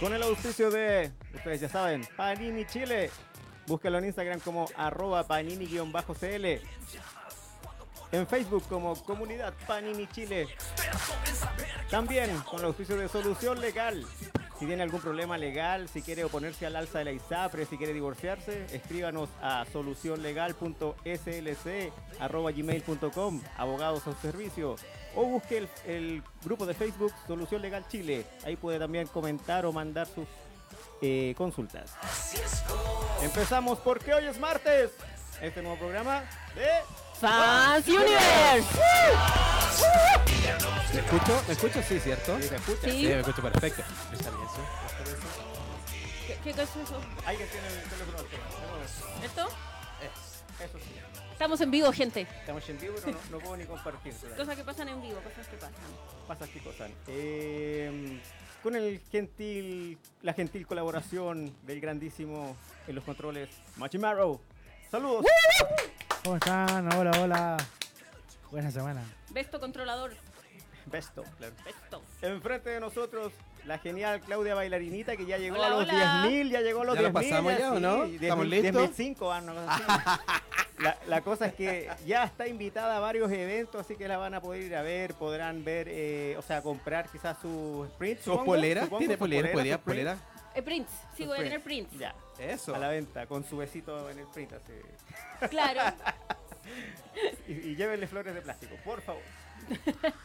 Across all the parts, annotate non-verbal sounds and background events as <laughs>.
Con el auspicio de, ustedes ya saben, Panini Chile. Búsquelo en Instagram como arroba panini-cl. En Facebook como Comunidad Panini Chile. También con el auspicio de Solución Legal. Si tiene algún problema legal, si quiere oponerse al alza de la ISAPRE, si quiere divorciarse, escríbanos a solucionlegal.slc.gmail.com Abogados al servicio. O busque el, el grupo de Facebook Solución Legal Chile. Ahí puede también comentar o mandar sus eh, consultas. Empezamos porque hoy es martes. Este nuevo programa de Fans Universe. ¿Me escucho? ¿Me escucho? Sí, ¿cierto? ¿Sí ¿Se escucha? Sí. Sí, me escucho perfecto. Está bien, sí. ¿Qué, qué cosa es eso? Alguien tiene el teléfono al. ¿Esto? Eso sí. Estamos en vivo, gente. Estamos en vivo, pero no, no puedo ni compartir. Cosas que pasan en vivo, cosas que pasan. Pasas que cosas. Eh, con el gentil, la gentil colaboración del grandísimo en los controles, Machimaro. Saludos. ¿Cómo están? Hola, hola. Buena semana. Besto controlador. Besto, claro. Besto. Enfrente de nosotros, la genial Claudia Bailarinita, que ya llegó Hola, a los hola. 10.000, ya llegó a los ¿Ya lo 10.000. pasamos ya, o no? sí, ¿Estamos 10.000, listos? 10.005, ah, no. La, la cosa es que ya está invitada a varios eventos, así que la van a poder ir a ver, podrán ver, eh, o sea, comprar quizás sus prints. ¿Sus poleras? ¿Tiene poleras, ¿Podría sus prints. polera? Eh, prints. Sí, Sus voy a tener prints. prints. Ya. Eso. A la venta, con su besito en el print, así. Claro. <laughs> Y, y llévenle flores de plástico, por favor. <laughs>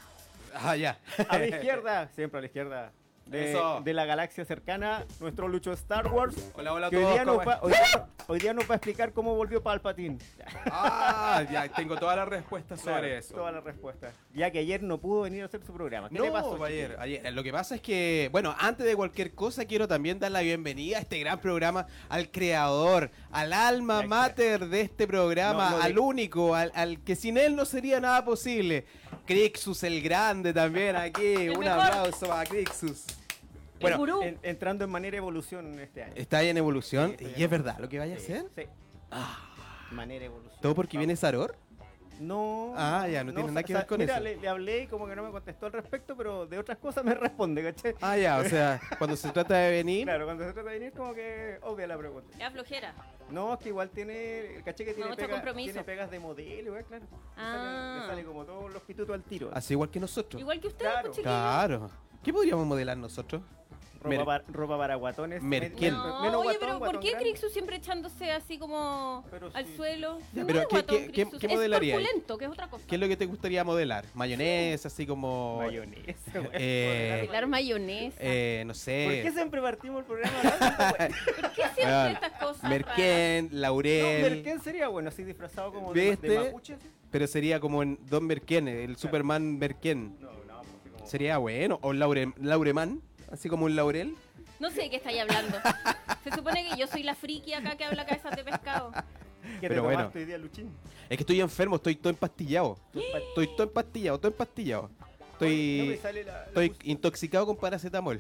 Ah, ya. A la izquierda, siempre a la izquierda. De, Eso. de la galaxia cercana, nuestro Lucho Star Wars. Hola, hola a que hoy todos. día, nos ¿cómo va, hoy, día, hoy día nos va a explicar cómo volvió Palpatine. Ah, ya tengo todas las respuestas sobre Claro, eso. Todas las respuestas. Ya que ayer no pudo venir a hacer su programa. ¿Qué no, le pasó? ayer, chiquillo? ayer. Lo que pasa es que, bueno, antes de cualquier cosa, quiero también dar la bienvenida a este gran programa, al creador, al alma mater de este programa, No, no, al único, al, al que sin él no sería nada posible. Crixus el grande también aquí. <laughs> El Un mejor. aplauso a Crixus. el Bueno, gurú. En- entrando en manera evolución este año. está ahí en evolución. Sí, estoy ¿Y en es verdad lo que vaya a hacer? Sí. Manera evolución. ¿Todo porque viene Saror? No. Ah, ya, no tiene nada que ver con mira, eso. Le, le hablé y como que no me contestó al respecto, pero de otras cosas me responde, ¿cachai? Ah, ya, o sea, <laughs> cuando se trata de venir. Claro, cuando se trata de venir, como que obvia la pregunta. Ya flojera. No, es que igual tiene. El caché que tiene, pega- compromiso. tiene pegas de modelo, ¿eh? claro. Le Ah. sale- Le sale como todos los pitutos al tiro. Así igual que nosotros. Igual que ustedes, Claro. pues. Claro. ¿Qué podríamos modelar nosotros? Ropa, Mer- para, ropa para guatones. Merquén. No, menos oye, guatón, pero ¿por guatón qué grande. Crixus siempre echándose así como Pero al sí. suelo? Ya, No pero es ¿qué- guatón, qué- qué- qué Es modelaría ahí? corpulento, que es otra cosa. ¿Qué es lo que te gustaría modelar? ¿Mayonesa, así como... Mayonesa, güey. <laughs> Eh, Bailar mayonesa. Eh, no sé. ¿Por qué siempre partimos el programa hablando <laughs> ¿Por qué siempre Ah, estas cosas Merquén, No, Laurel. Merquén sería bueno, así disfrazado como de, ¿Viste? de mapuche. Pero sería como en Don Merquén, el Superman Merquén. No, no, pues, como. Sería bueno. O Laure, Laureman, así como un Laurel. No sé de qué estáis hablando. <laughs> Se supone que yo soy la friki acá que habla cabezas de pescado. ¿Qué te pero bueno. tomaste hoy día, Luchín? Es que estoy enfermo, estoy todo empastillado. Estoy todo empastillado, todo empastillado. No me Estoy, sale la- la estoy intoxicado con paracetamol.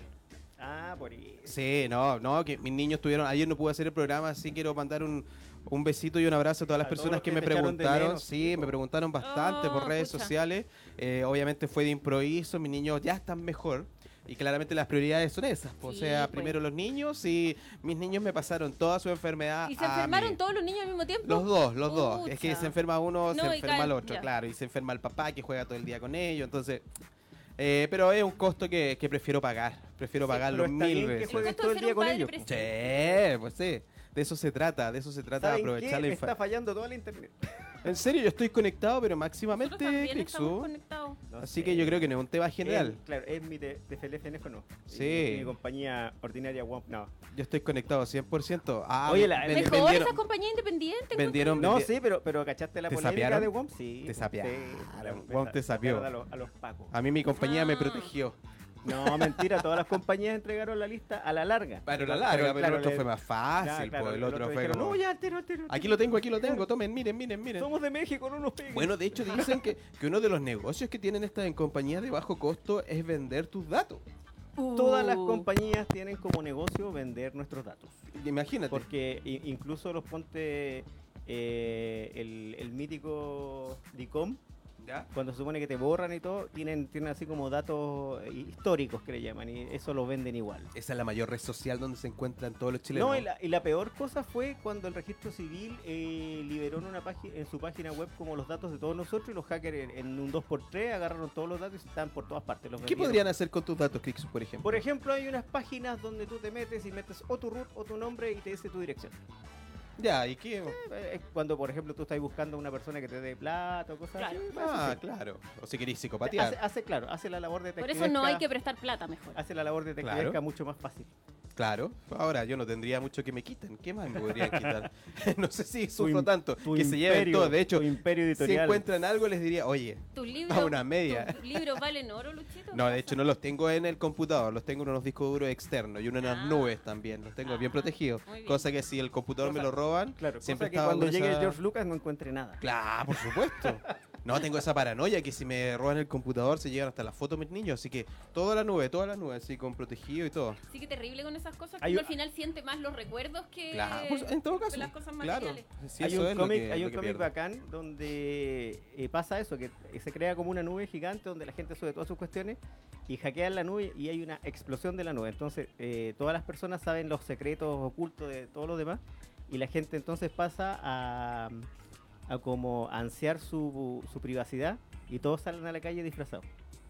Ah, por eso. Sí, no, no, que mis niños tuvieron. Ayer no pude hacer el programa, así quiero mandar un, un besito y un abrazo a todas las A personas que que me preguntaron. menos, sí, tipo. me preguntaron bastante Oh, por redes pucha. sociales. Eh, obviamente fue de improviso, mis niños ya están mejor. Y claramente las prioridades son esas. o Sí, sea, pues. primero los niños y mis niños me pasaron toda su enfermedad. ¿Y se a enfermaron mí. todos los niños al mismo tiempo? Los dos, los dos. Es que se enferma uno, No, se enferma el otro, ya. claro. Y se enferma el papá que juega todo el día con ellos. Entonces, eh, pero es un costo que, que prefiero pagar. Prefiero Sí, pagarlo mil que veces. El juegues todo el día con ellos. Sí, pues sí. De eso se trata, de eso se trata de ¿Saben aprovechar qué? la Me está infancia. fallando toda la internet. En serio, yo estoy conectado, pero máximamente, Crixu. No Así sé. que yo creo que no es un tema general. Es- claro, es mi te- teléfono. Sí. Y mi compañía ordinaria WAMP. No. Yo estoy conectado 100%. Ah, Oye, la- ven- Mejor vendieron- esas compañías independientes. vendieron- No, sí, pero, pero ¿cachaste la ¿Te polémica sapearon? de WAMP? Sí. Te sapearon. Sí, WAMP te sapeó. A los, a los pacos. A mí mi compañía me Ah. protegió. No, mentira, todas las compañías entregaron la lista a la larga. Pero la larga, pero, claro, el otro le- fue más fácil, Claro, pues, el otro fue como... No, ya, altero, altero, Aquí altero". lo tengo, aquí lo tengo, tomen, miren, miren, miren. Somos de México, no nos peguen. Bueno, de hecho dicen que, que uno de los negocios que tienen estas en compañías de bajo costo es vender tus datos. todas las compañías tienen como negocio vender nuestros datos. Imagínate. Porque incluso los ponte eh, el, el mítico DICOM, ¿Ya? cuando se supone que te borran y todo, tienen, tienen así como datos eh, históricos que le llaman y eso lo venden igual. Esa es la mayor red social donde se encuentran todos los chilenos. No, y la, y la peor cosa fue cuando el registro civil eh, liberó en, una página, en su página web como los datos de todos nosotros y los hackers en, en un 2x3 agarraron todos los datos y están por todas partes. Los ¿Qué vendieron. podrían hacer con tus datos, Crix, por ejemplo? Por ejemplo, hay unas páginas donde tú te metes y metes o tu root o tu nombre y te dice tu dirección. Ya, ¿y qué? Eh, es cuando, por ejemplo, tú estás buscando a una persona que te dé plata o cosas Claro. así. Ah, claro. O si queréis psicopatear. hace, hace, claro, hace la labor de Por eso no hay que prestar plata mejor. Hace la labor de Claro. detectivesca mucho más fácil. Claro. Ahora yo no tendría mucho que me quiten. ¿Qué más me podrían quitar? <laughs> <laughs> no sé si sufro im- tanto. Tu que se lleven imperio, todo. De hecho, tu imperio si editorial. encuentran algo les diría, oye, ¿Tus <laughs> libros, A una media. ¿Tus libros valen oro, Luchito? No, de hecho no los tengo en el computador, los tengo en unos discos duros externos y uno en las Ah. nubes también, los tengo bien Ah, protegidos. muy bien. Cosa que si el computador me Cosa- Claro, siempre cosa que cuando llegue esa- George Lucas no encuentre nada. Claro, por supuesto. <laughs> No, tengo esa paranoia que si me roban el computador se llegan hasta las fotos mis niños, así que toda la nube, toda la nube, así con protegido y todo. Sí que terrible con esas cosas, que Hay uno al final siente más los recuerdos que, Claro, por- en todo caso. las cosas claro. materiales. Sí, hay un cómic, que- hay un cómic bacán donde eh, pasa eso, que se crea como una nube gigante donde la gente sube todas sus cuestiones y hackean la nube y hay una explosión de la nube. Entonces eh, todas las personas saben los secretos ocultos de todos los demás y la gente entonces pasa a, a como ansiar su, su privacidad y todos salen a la calle disfrazados.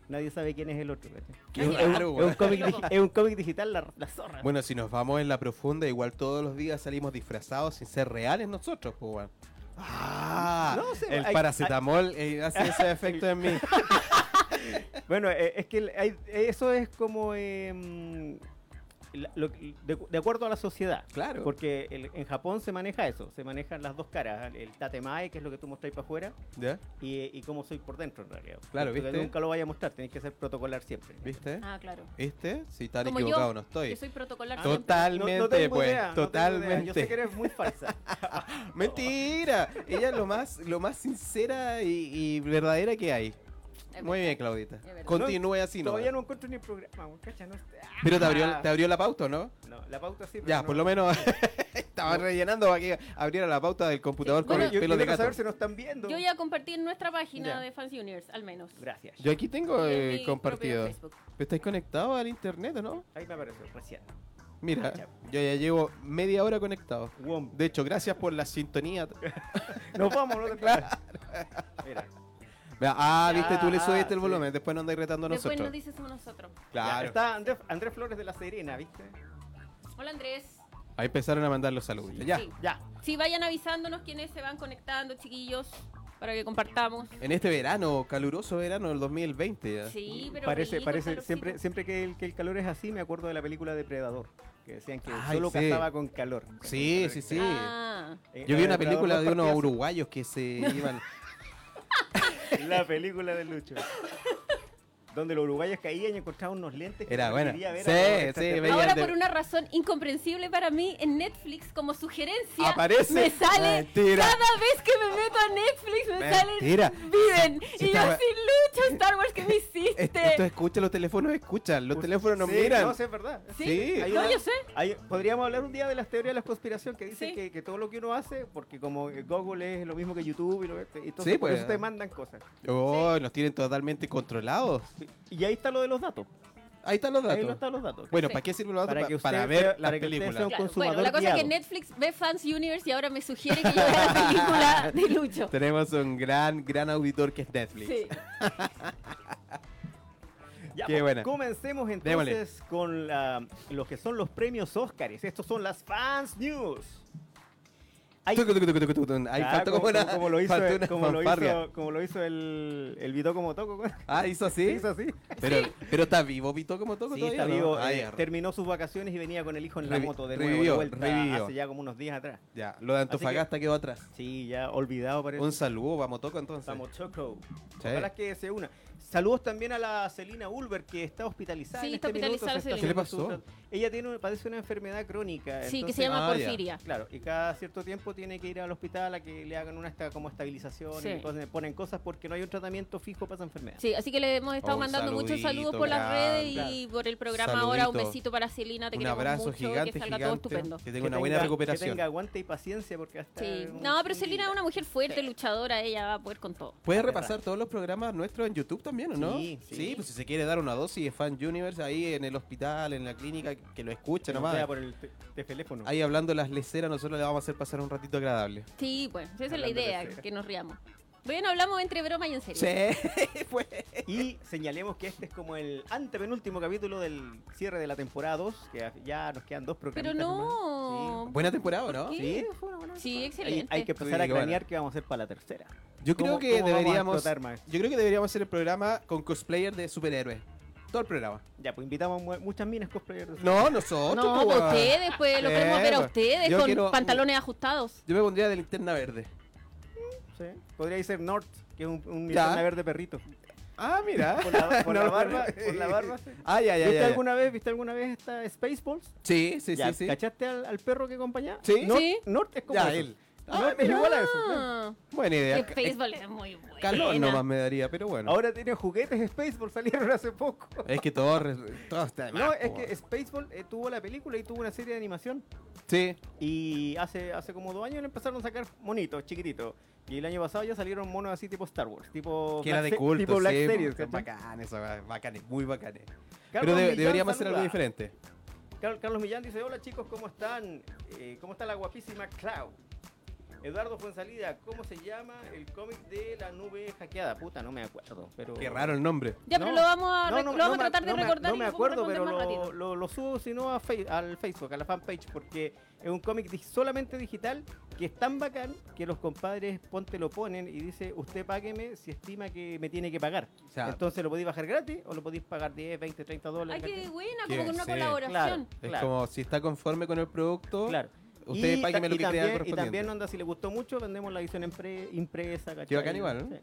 Nadie sabe quién es el otro. Es un- es un cómic Loco. digi- es un cómic digital, la, la zorra. Bueno, si nos vamos en la profunda, igual todos los días salimos disfrazados sin ser reales nosotros, pues. Ah, No sé, el hay- paracetamol eh, hace ese <laughs> efecto en mí. <laughs> Bueno, eh, es que hay- eso es como em, lo- de, de acuerdo a la sociedad. Claro. Porque el- en Japón se maneja eso, se manejan las dos caras, el tatemae, que es lo que tú mostráis para afuera, ¿Ya? y, y cómo soy por dentro en realidad. Claro, Porque ¿viste? nunca lo vaya a mostrar, tenéis que ser protocolar siempre. ¿Viste? Ah, claro. ¿Viste? Si tan Como equivocado yo, no estoy. Yo soy protocolar siempre. Totalmente, tengo pues, idea, no tengo idea. Yo totalmente. sé que eres muy falsa. <laughs> Mentira. Ella es lo más, lo más sincera y, y verdadera que hay. Es Muy bien, Claudita. Continúe así, ¿no? Todavía no encuentro ni el programa, cacha, no sé. Pero te abrió, Ah. te abrió la pauta, ¿no? No, la pauta sí, pero Ya, no- por lo menos <laughs> estaba rellenando para que abriera la pauta del computador Sí, con bueno, el pelo yo de gato. saber si nos están viendo. Yo ya compartí en nuestra página Ya. de Fans Universe, al menos. Gracias. Yo aquí tengo eh, compartido. ¿Estáis conectado al internet o no? Ahí me apareció, recién. Mira, yo ya llevo media hora conectado. De hecho, gracias por la sintonía. <laughs> Nos vamos, no te <laughs> Claro. Mira. Vea, Ah, viste, tú le subiste el sí. volumen, después no andáis retando a Después nosotros. nos dices somos nosotros. Ya, Claro. está Andrés, Andrés Flores de la Serena, ¿viste? Hola Andrés. Ahí empezaron a mandar los saludos. Ya. Sí. Ya. Sí, vayan avisándonos quiénes se van conectando, chiquillos, para que compartamos. En este verano, caluroso verano del 2020. ya. Sí, pero parece, rico, parece calorcito. siempre, siempre que el, que el calor es así, me acuerdo de la película Depredador. Que decían que Ay, solo sí. cazaba con calor. Sí, sí, sí. Ah, Eh, Yo vi la una película de unos uruguayos que se <laughs> iban. La película de Lucho. Donde los uruguayos caían y encontraban unos lentes. que Era ver Sí, sí, ahora de- por una razón incomprensible para mí, en Netflix como sugerencia Aparece. me sale Mentira. cada vez que me meto a Netflix me Mentira. sale Viven y yo así Lucho Star Wars que me <laughs> hiciste. Esto esto escucha, los teléfonos escuchan, los teléfonos nos Sí, miran. No, sí, es verdad. Sí, sí. No, una- yo sé. hay- podríamos hablar un día de las teorías de la conspiración que dicen Sí. que, que todo lo que uno hace, porque como Google es lo mismo que YouTube y lo, entonces Sí, por pues. eso te mandan cosas. Oh, nos tienen totalmente controlados. Y ahí está lo de los datos. Ahí están los Ahí no datos. están los datos. Bueno, Sí. ¿para qué sirven los datos? Para Pa- que Para, usted ver sea- las para usted películas. sea un Claro, consumador bueno, la cosa es que guiado. Netflix ve Fans Universe y ahora me sugiere que yo vea la película <laughs> de Lucho. Tenemos un gran, gran auditor que es Netflix. Sí. <laughs> Ya, Qué pues, buena. Comencemos entonces con la- lo que son los premios Óscares. Estos son las Fans News. Ahí Ah, faltó como, como, una, como lo hizo, faltó una como lo fanfarria. hizo, como lo hizo el, el Vito como Toco. Ah, hizo así. <laughs> Hizo así. Pero, pero está vivo, Vito, como toco Sí, todavía. está eh, terminó sus vacaciones y venía con el hijo en la Revi- moto de nuevo, revivió, de vuelta revivió. hace ya como unos días atrás. Ya, lo de Antofagasta quedó atrás. Sí, ya olvidado parece. Un saludo, vamos toco entonces. Estamos choco. Sí. Ojalá que se una. Saludos también a la Celina Ulver que está hospitalizada. Sí, en está este minuto, hospitalizada la está ¿Qué le pasó? Ella tiene, padece una enfermedad crónica. Sí, que se llama Ah, ya. Porfiria. Claro, y cada cierto tiempo tiene que ir al hospital a que le hagan una esta, como estabilización Sí. y cosas, ponen cosas porque no hay un tratamiento fijo para esa enfermedad. Sí, así que le hemos estado Un mandando muchos saludos por las redes y por el programa ahora. Un besito para Celina, te Un queremos abrazo mucho, gigante, que salga gigante. todo estupendo. Que tenga una buena Que recuperación. tenga aguante y paciencia porque hasta... Sí. No, pero Celina es una mujer fuerte, luchadora, ella va a poder con todo. ¿Puedes repasar todos los programas nuestros en YouTube también o no? Sí, sí. pues si se quiere dar una dosis de Fan Universe ahí en el hospital, en la clínica, que lo escuche no nomás. sea por el te- teléfono. Ahí hablando las leceras, nosotros le vamos a hacer pasar un ratito agradable. Sí, pues, esa es la Hablando de idea, que nos riamos. Bueno, hablamos entre broma y en serio. Sí, <laughs> pues. Y señalemos que este es como el antepenúltimo capítulo del cierre de la temporada 2, que ya nos quedan dos programas. Pero no. Buena temporada, ¿o ¿no? Sí, fue una buena Sí, temporada. excelente. Hay, hay que empezar Sí, a planear qué vamos a hacer para la tercera. Yo creo ¿Cómo- que deberíamos. Yo creo que deberíamos hacer el programa con cosplayer de superhéroes. Todo el programa. Ya, pues invitamos mu- muchas minas cosplayers. No, nosotros. No, pues, ustedes, pues lo queremos ver a pues. ustedes Yo con quiero- pantalones ajustados. Yo me pondría de linterna verde. Sí. Podría ser North, que es un, un Ya. linterna verde perrito. Ah, mira. <laughs> Por la, por la <laughs> No, barba, por la barba. sí. Ah, ya, ya, ¿Viste ya. ya. alguna vez, viste alguna vez esta Spaceballs? Sí, sí, Ya, sí, sí. ¿Cachaste al, al perro que acompañaba? Sí. North, Sí. North es como Ya, eso. él. North es igual a eso. Ah, Buena idea. el béisbol es muy bueno. Calor nomás me daría, pero bueno. Ahora tiene juguetes Spaceball, salieron hace poco. Es que todo, re- todo está de No, más, es po. que Spaceball eh, tuvo la película y tuvo una serie de animación. Sí. Y hace, hace como dos años le empezaron a sacar monitos chiquititos. Y el año pasado ya salieron monos así tipo Star Wars, tipo Que era Black de Se- culto, tipo Black sí, Series. bacanes, muy bacanes. Carlos Pero de- deberíamos hacer algo diferente. Car- Carlos Millán dice, hola chicos, ¿cómo están? Eh, ¿Cómo está la guapísima Clau? Eduardo Fuensalida, ¿cómo se llama el cómic de la nube hackeada? Puta, no me acuerdo, pero... Qué raro el nombre. Ya, pero lo vamos a, No, rec- no, lo no vamos me- a tratar de recordar No me acuerdo, pero lo, ratito. lo, lo subo si no a Fe- al Facebook, a la fanpage, porque es un cómic di- solamente digital que es tan bacán que los compadres Ponte lo ponen y dice, usted págueme si estima que me tiene que pagar. O sea, Entonces lo podéis bajar gratis o lo podéis pagar 10, 20, 30 dólares. Ay, qué buena, como con una sí. colaboración. es claro. como si está conforme con el producto, Claro. Usted Y págueme ta- lo y que también, y correspondiente. también, onda, si le gustó mucho, vendemos la edición impre- impresa. ¿cachai? Qué bacán igual, ¿no? Sí.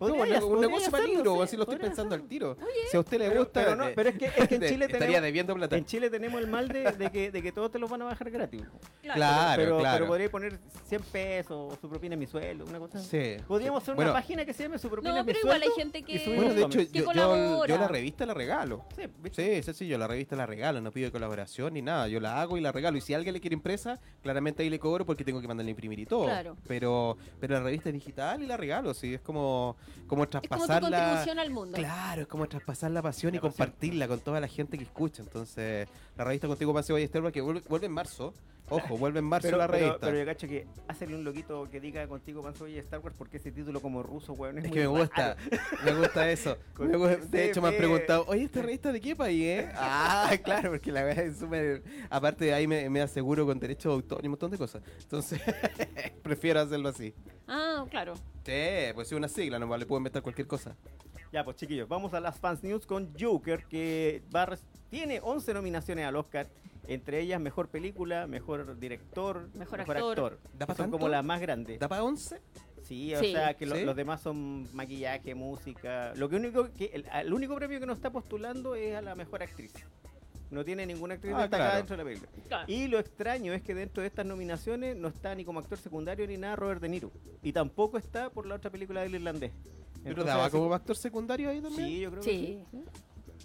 No, Podría- un, negocio para libro, sí, así lo estoy pensando al tiro. Si a usted le gusta, pero no, eh, pero es que- es que en Chile <laughs> estaría tenemos- debiendo plata. En Chile tenemos el mal de, de que, de que todos te los van a bajar gratis. Claro, pero, claro. pero podría poner 100 pesos o su propina es mi sueldo, una cosa así. Sí. Podríamos hacer Bueno. una página que se llame su propina No, es mi pero igual hay sueldo gente que- Bueno, de hecho, yo, yo, colabora. yo la revista la regalo. Sí, sí, sí, yo la revista la regalo, no pido colaboración ni nada, yo la hago y la regalo. Y si alguien le quiere impresa, claramente ahí le cobro porque tengo que mandarle a imprimir y todo. Claro. Pero, pero la revista es digital y la regalo, sí, es como, como Es como tu traspasar la... contribución al mundo. Claro, es como traspasar la pasión y pasión. compartirla con toda la gente que escucha. Entonces, la revista Contigo Paseo y Esther, que vuelve, vuelve en marzo. Ojo, <laughs> vuelve en marzo Pero, la pero, revista. pero yo cacho que hacerle un loquito que diga contigo Panzo y Star Wars porque ese título como ruso, weón, es, Es muy que me gusta, me gusta eso. <laughs> Me de hecho, me han preguntado, oye, ¿esta revista de qué país, eh? <laughs> Ah, claro, porque la verdad es súper. Aparte de ahí me, me aseguro con derecho de autor y un montón de cosas. Entonces, prefiero hacerlo así. Ah, claro. Sí, pues es una sigla, no le puedo inventar cualquier cosa. Ya, pues chiquillos, vamos a las fans news con Joker, que va a tiene 11 nominaciones al Oscar, entre ellas mejor película, mejor director, Mejor actor. ¿Da pa' que son tanto? como las más grandes. ¿Da para 11? Sí, o Sí. sea, que lo- ¿Sí? los demás son maquillaje, música. Lo que único que el, el único premio que no está postulando es a la mejor actriz. No tiene ninguna actriz Ah, destacada claro. dentro de la película. Claro. Y lo extraño es que dentro de estas nominaciones no está ni como actor secundario ni nada Robert De Niro. Y tampoco está por la otra película del irlandés. ¿Pero daba como actor secundario ahí también? Sí, yo creo que sí.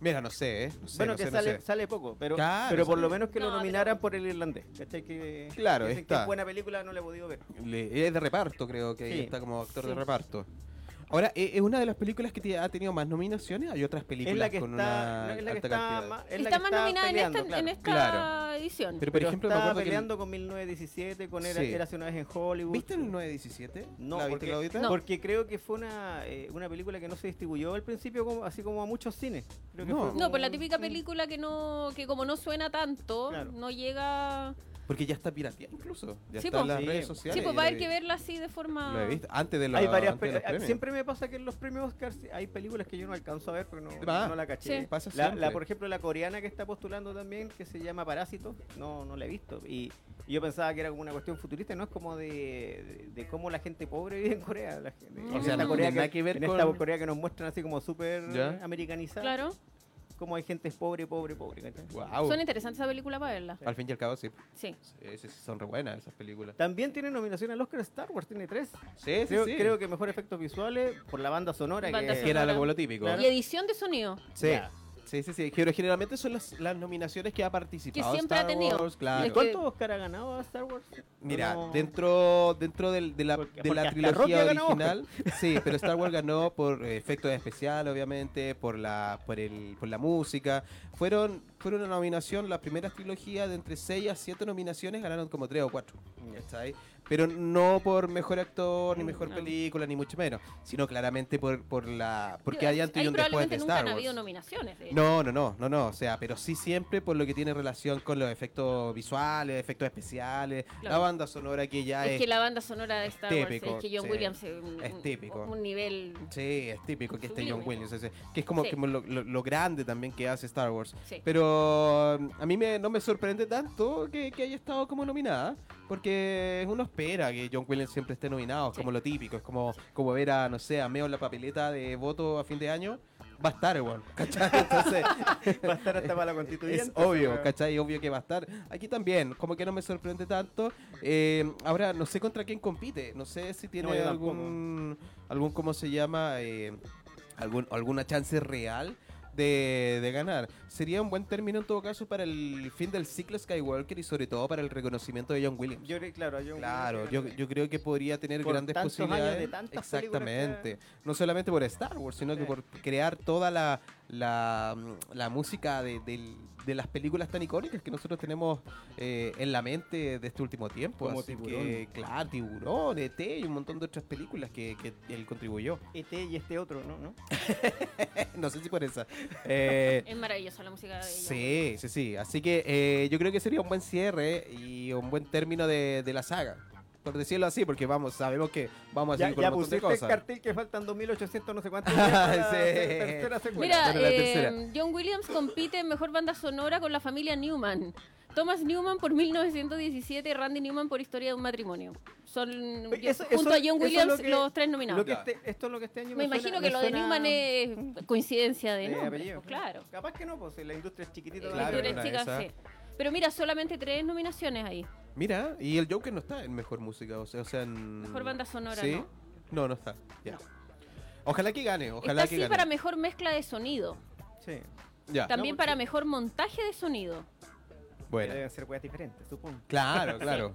Mira, no sé, ¿eh? No sé, bueno, no que sé, no sale, sé. sale poco, pero, Claro, pero por lo menos que lo No, nominaran pero- por el irlandés. ¿Cachai? Que, Claro, dicen que está. es buena película, no la he podido ver. Le- es de reparto, creo que ahí Sí. está como actor de Sí. reparto. Ahora, ¿e- ¿es una de las películas que te- ha tenido más nominaciones? Hay otras películas Es la que con está, una es la que alta está, cantidad. más, es la Está que más está nominada en esta, claro. en esta Claro. edición. Pero, por Pero ejemplo, me está que... peleando con 1917, con Era, Sí. Érase una vez en Hollywood. ¿Viste el 917? No, ¿La viste, porque? No. porque creo que fue una, eh, una película que no se distribuyó al principio como, así como a muchos cines. Creo que No. fue No, como- pues la típica película que no que como no suena tanto, Claro. no llega... Porque ya está pirateada incluso. Ya Sí, está en las Sí. redes sociales. Sí, pues va a la haber que vi. verla así de forma... Lo he visto. Antes de, la, Hay varias antes de los premios. siempre me pasa que en los premios Oscar hay películas que yo no alcanzo a ver porque no, Ah, no la caché. Sí. Pasa La, la, por ejemplo, la coreana que está postulando también, que se llama Parásito, no, no la he visto. Y, y yo pensaba que era como una cuestión futurista, no es como de, de, de cómo la gente pobre vive en Corea. La gente- O en sea, esta no Corea que ver en esta Corea que nos muestran así como súper americanizada. Claro. Cómo hay gente pobre, pobre, pobre. Son interesantes esa película para verla. Al fin y al cabo, sí. Sí. Sí, son re buenas esas películas. También tiene nominación al Oscar Star Wars, tiene tres. Sí, sí, Creo, sí. creo que mejor efectos visuales por la banda sonora. Banda que, que era sonora. algo lo típico. Claro. Y edición de sonido. Sí. Sí, sí, sí. Pero generalmente son las, las nominaciones que ha participado. Que siempre ha Star tenido. Wars, claro. que- ¿Cuántos Oscar ha ganado a Star Wars? Mira, No. dentro dentro del- de la, Porque- de porque trilogía ha original, sí, pero Star Wars <laughs> ganó por eh, efectos especiales, obviamente, por la por el por la música. Fueron fueron una nominación, las primeras trilogías de entre 6 a 7 nominaciones ganaron como 3 o 4. ¿cachai? Pero no por mejor actor, ni mejor No. película, ni mucho menos, sino claramente por, por la porque hay antes y un después de nunca Star han habido Wars. nominaciones. de. No, no, no, no, no, o sea, pero sí siempre por lo que tiene relación con los efectos visuales, efectos especiales, la banda sonora que ya es es que la banda sonora de Star típico, Wars es que John sí. Williams es un, Es típico. un nivel. Sí, es típico que esté John. Williams, que es como, Sí. como lo, lo- lo grande también que hace Star Wars. Sí. Pero um, a mí me, no me sorprende tanto que, que haya estado como nominada, porque uno espera que John Williams siempre esté nominado, es Sí. como lo típico, es como, como ver a, no sé, a Meo en la papeleta de voto a fin de año. Va a estar, weón, <laughs> ¿cachai? Entonces, Va a estar hasta para la <laughs> constituyente. es obvio, ¿cachai? Obvio que va a estar. Aquí también, como que no me sorprende tanto. Eh, ahora, no sé contra quién compite. No sé si tiene No, algún, algún, ¿cómo se llama? Eh, algún, alguna chance real de, de ganar. Sería un buen término en todo caso para el fin del ciclo Skywalker y sobre todo para el reconocimiento de John Williams. Yo claro, John Claro, Williams, yo, yo creo que podría tener Por grandes tantos años de posibilidades. que Exactamente. No solamente por Star Wars, sino que por crear toda la, la, mm, la música de, del- de las películas tan icónicas que nosotros tenemos eh, en la mente de este último tiempo. Como Así Tiburón. que, claro, Tiburón, ET y un montón de otras películas que, que él contribuyó. ET y este otro, ¿no? ¿No? <laughs> no sé si por esa. <laughs> Eh, Es maravillosa la música de ella. Sí, sí, sí. Así que eh, yo creo que sería un buen cierre y un buen término de, de la saga. Por decirlo así, porque vamos, sabemos que vamos a Ya, seguir con ya un montón de cosas. cartel que faltan 2800 no sé cuántos <laughs> la Sí. tercera secuela. Mira, Bueno, la eh, tercera. John Williams compite en mejor banda sonora con la familia Newman. Thomas Newman por 1917, Randy Newman por Historia de un matrimonio. Son eso- junto eso- a John es Williams lo que- los tres nominados. Lo que este- esto es lo que este año Me suena- imagino me que lo de Newman es coincidencia de de apellido. pues, claro. Capaz que no, pues la industria es chiquitita. Claro, La una de chica, sí. Pero mira, solamente tres nominaciones ahí. Mira, y el Joker no está en mejor música, o sea, o sea en... Mejor banda sonora, ¿Sí? ¿no? No, no está. Ya. No. Ojalá que gane, ojalá Está que sí gane. para mejor mezcla de sonido. Sí. Ya. También No, para mejor montaje de sonido. Bueno, Deben ser cosas diferentes, supongo. claro, <laughs> claro.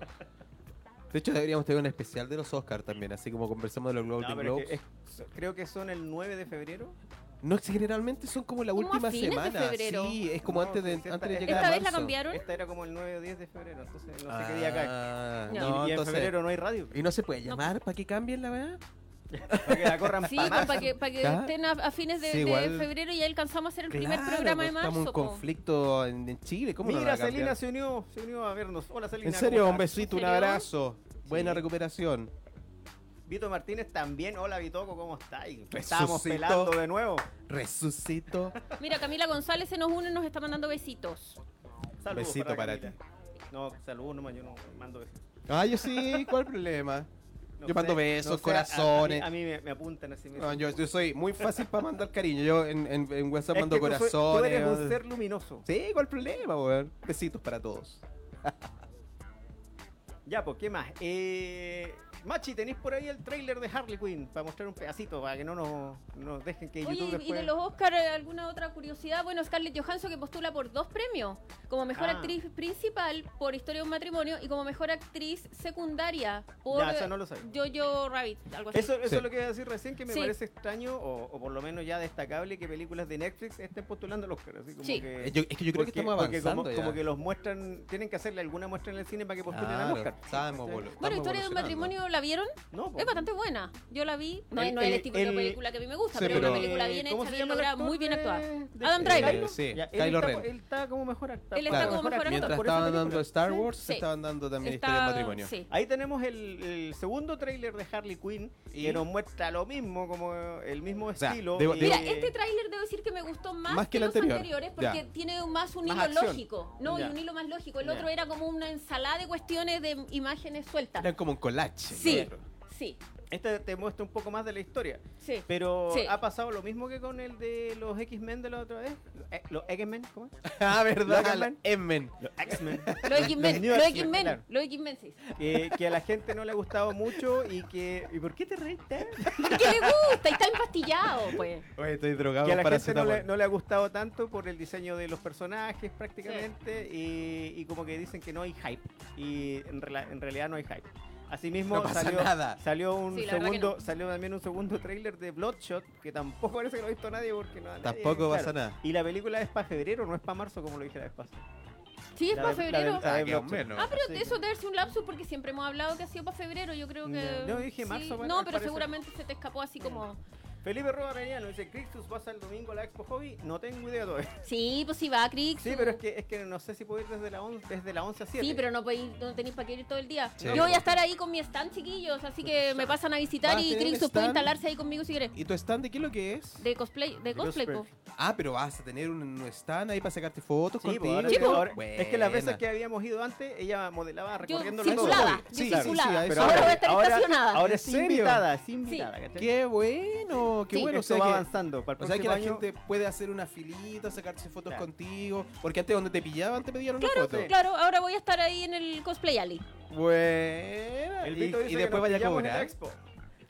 De hecho, deberíamos tener un especial de los Oscars también, así como conversamos de los No, pero es Globes. que es- creo que son el 9 de febrero. No, generalmente son como la Como última fines de semana. febrero. Sí, es como No, antes de, esta- antes de esta llegar ¿Esta a vez la cambiaron? Esta era como el 9 o 10 de febrero, entonces no sé qué día cae. Ah, Ya. no, y, y en entonces- febrero no hay radio. ¿Y no se puede llamar para que cambien la verdad? Para que la corran Sí, pa' pues, para que, para que estén a, a fines de, Sí, de febrero y ya alcanzamos a hacer el primer Claro, programa de pues, marzo. Estamos en conflicto en, en Chile. ¿Cómo no Mira? Celina se unió, se unió a vernos. Hola, Celina. En serio, ¿cómo un besito, un abrazo. Buena recuperación. Vito Martínez también. Hola, Vitoco, ¿cómo estás? Estábamos Resucitó. pelando de nuevo. Resucito. <laughs> Mira, Camila González se nos une y nos está mandando besitos. Saludos Besito para Camila. No, saludos nomás, yo no mando besos. Ah, yo sí, ¿cuál problema? No Yo mando sé, besos, no sé, a- corazones. A, mí, a mí me, me apuntan así. me- No, yo, yo soy muy fácil para mandar cariño. Yo en, en, en WhatsApp Es mando que tú soy- corazones. Tú eres un ser luminoso. Sí, ¿cuál problema, weón? Besitos para todos. Ya, pues, ¿qué más? Eh, Machi, ¿tenéis por ahí el tráiler de Harley Quinn? Para mostrar un pedacito, para que no nos, nos dejen que Oye, YouTube y- después... y de los Oscars, ¿alguna otra curiosidad? Bueno, Scarlett Johansson que postula por dos premios. Como mejor Ah. actriz principal por Historia de un matrimonio y como mejor actriz secundaria por Ya, eso no lo sabía. Jojo Rabbit, algo así. Eso, eso Sí. es lo que iba a decir recién, que me Sí. parece extraño, o, o por lo menos ya destacable, que películas de Netflix estén postulando al Oscar. Así como Sí. que, Eh, yo- es que yo creo que estamos avanzando como, ya. como que los muestran, tienen que hacerle alguna muestra en el cine para que postulen al Claro, Oscar. estamos. Bueno, Historia de un evolucionando. ¿La vieron? No, Es bastante buena. Yo la vi. No, El- es- no es el, el- tipo de el- película que a mí me gusta, Sí, pero es pero- una película bien ¿Cómo hecha, se bien lograda, muy bien actuada. de- Adam de- Driver. Eh, sí, Ya, él, Kylo está, Ren. él está como mejor actor. Él está como mejor actor. Mientras estaban dando Star. Wars, Sí. estaban dando también Está- Historia de matrimonio. Sí. Ahí tenemos el, el segundo tráiler de Harley Quinn ¿Y? que nos muestra lo mismo, como el mismo sea, estilo. debo- y- Mira, este tráiler debo decir que me gustó más, Más que el los anterior. anteriores porque Ya. tiene más un Más hilo acción. lógico. No, Ya. y un hilo más lógico. El Ya. otro era como una ensalada de cuestiones de imágenes sueltas. Era como un collage. Sí, sí. Este te muestra un poco más de la historia. Sí. Pero Sí. ha pasado lo mismo que con el de los X-Men de la otra vez. Eh, Los X-Men, ¿cómo es? <laughs> ah, verdad, Los X-Men. Los X-Men. Los X-Men, <laughs> los X-Men, X-Men, claro. los X-Men, sí. que, que a la gente no le ha gustado mucho y que... ¿Y por qué te reís? ¿Qué le gusta? Y está empastillado, pues. Oye, estoy drogado que a la para gente no le, no le ha gustado tanto por el diseño de los personajes prácticamente y, y como que dicen que no hay hype y en, rela- en realidad no hay hype. Asimismo No pasa salió, nada. salió un Sí, segundo salió también un segundo tráiler de Bloodshot que tampoco parece que lo ha visto nadie porque no nadie- Tampoco pasa nada. Y la película es para febrero, no es para marzo como lo dije la vez pasada. Sí, es para la febrero. de- la de Ah, menos. Ah, pero Sí. de eso debe ser un lapsus porque siempre hemos hablado que ha sido para febrero. Yo creo que. No, yo dije sí. marzo, No, al pero seguramente se te escapó así como. Felipe Roa Arellano dice, Crixus pasa el domingo a la Expo Hobby. No tengo idea todavía. <laughs> Sí, pues sí va, Crix. Sí, pero es que, es que no sé si puedo ir desde la, on- desde la 11 a 7. Sí, pero no, podéis, no tenéis para qué ir todo el día. Sí. Yo voy a estar ahí con mi stand, chiquillos, así que me pasan a visitar ¿Vas a y Crixus puede instalarse ahí conmigo si quieres. ¿Y tu stand de qué es lo que es? De cosplay, de cosplay. Ah, pero vas a tener un un stand ahí para sacarte fotos Sí, contigo. ahora es que las veces que habíamos ido antes, ella modelaba Yo recorriendo circulaba, todo. yo Sí, sí, circulaba. sí, eso Pero ahora voy. a estar ahora- estacionada. Ahora es invitada, es invitada. Qué bueno, qué Sí. bueno. O Esto sea, va que, avanzando. Para el o sea que la año- gente puede hacer una filita, sacarse fotos Claro. contigo. Porque antes donde te pillaban te pedían una Claro, foto. sí. claro, ahora voy a estar ahí en el cosplay alley. Buena. El y, Vito dice y que después nos vaya a cobrar.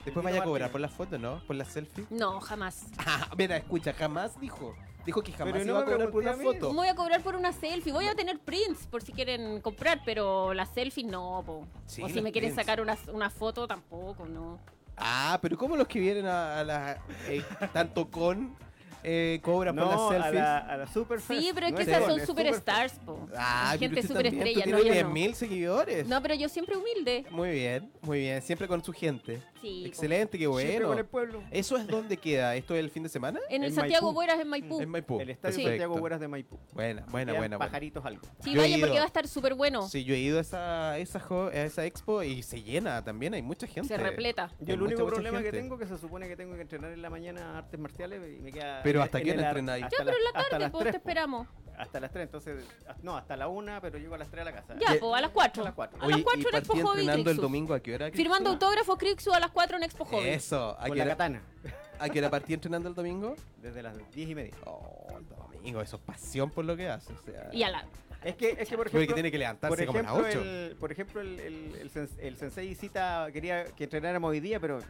Después vaya a cobrar por las fotos, ¿no? Por las selfies. No, jamás. <laughs> Ah, mira, escucha, jamás dijo. Dijo que jamás Pero no iba a cobrar por una foto. Voy a cobrar por una selfie. Voy a tener prints por si quieren comprar, pero las selfies no, po. Sí, o si me quieren prints. sacar una, una foto tampoco, no. Ah, pero ¿cómo los que vienen a, a la. eh, tanto con. eh, cobran por No, las a selfies? la, a la Superfest. Sí, pero es No que es esas son es superstars, po. Ah, gente usted super también, tú estrella, no, yo no. 10.000 seguidores. No, pero yo siempre humilde. Muy bien, muy bien. Siempre con su gente. Sí. Excelente, qué Siempre bueno. con el pueblo. ¿Eso es donde queda? ¿Esto es el fin de semana? En el En Santiago Maipú. Bueras en Maipú. En Maipú. El estadio Sí. Santiago. Bueras de Maipú. Buena, buena, Quedan buena, buena. Pajaritos algo. Sí, Yo he porque va a estar súper bueno. Sí, yo he ido a esa, a esa, jo- a esa expo y se llena también, hay mucha gente. Se repleta. Yo Hay el mucha, único mucha problema que gente. tengo que se supone que tengo que entrenar en la mañana artes marciales y me queda... Pero ¿hasta en qué hora entrenáis? hasta Ya, pero en la tarde, pues tres, te esperamos. Hasta las 3, entonces... No, hasta la 1, pero llego a las 3 a la casa. Ya, pues a las 4. A las cuatro. A Oye, las 4 y en Expo Hobby entrenando el domingo a qué hora? Firmando autógrafos Crixus a las 4 en Expo Hobby. Eso, ¿a Con la katana. ¿a qué hora partí entrenando el domingo? Desde las 10 y media. Oh, el domingo, eso es pasión por lo que hace. O sea, Y a la... Es que, es que por ejemplo... tiene que Por levantarse como a ejemplo, las 8. el, por ejemplo, el, el, el, el sensei cita quería que entrenáramos hoy día, pero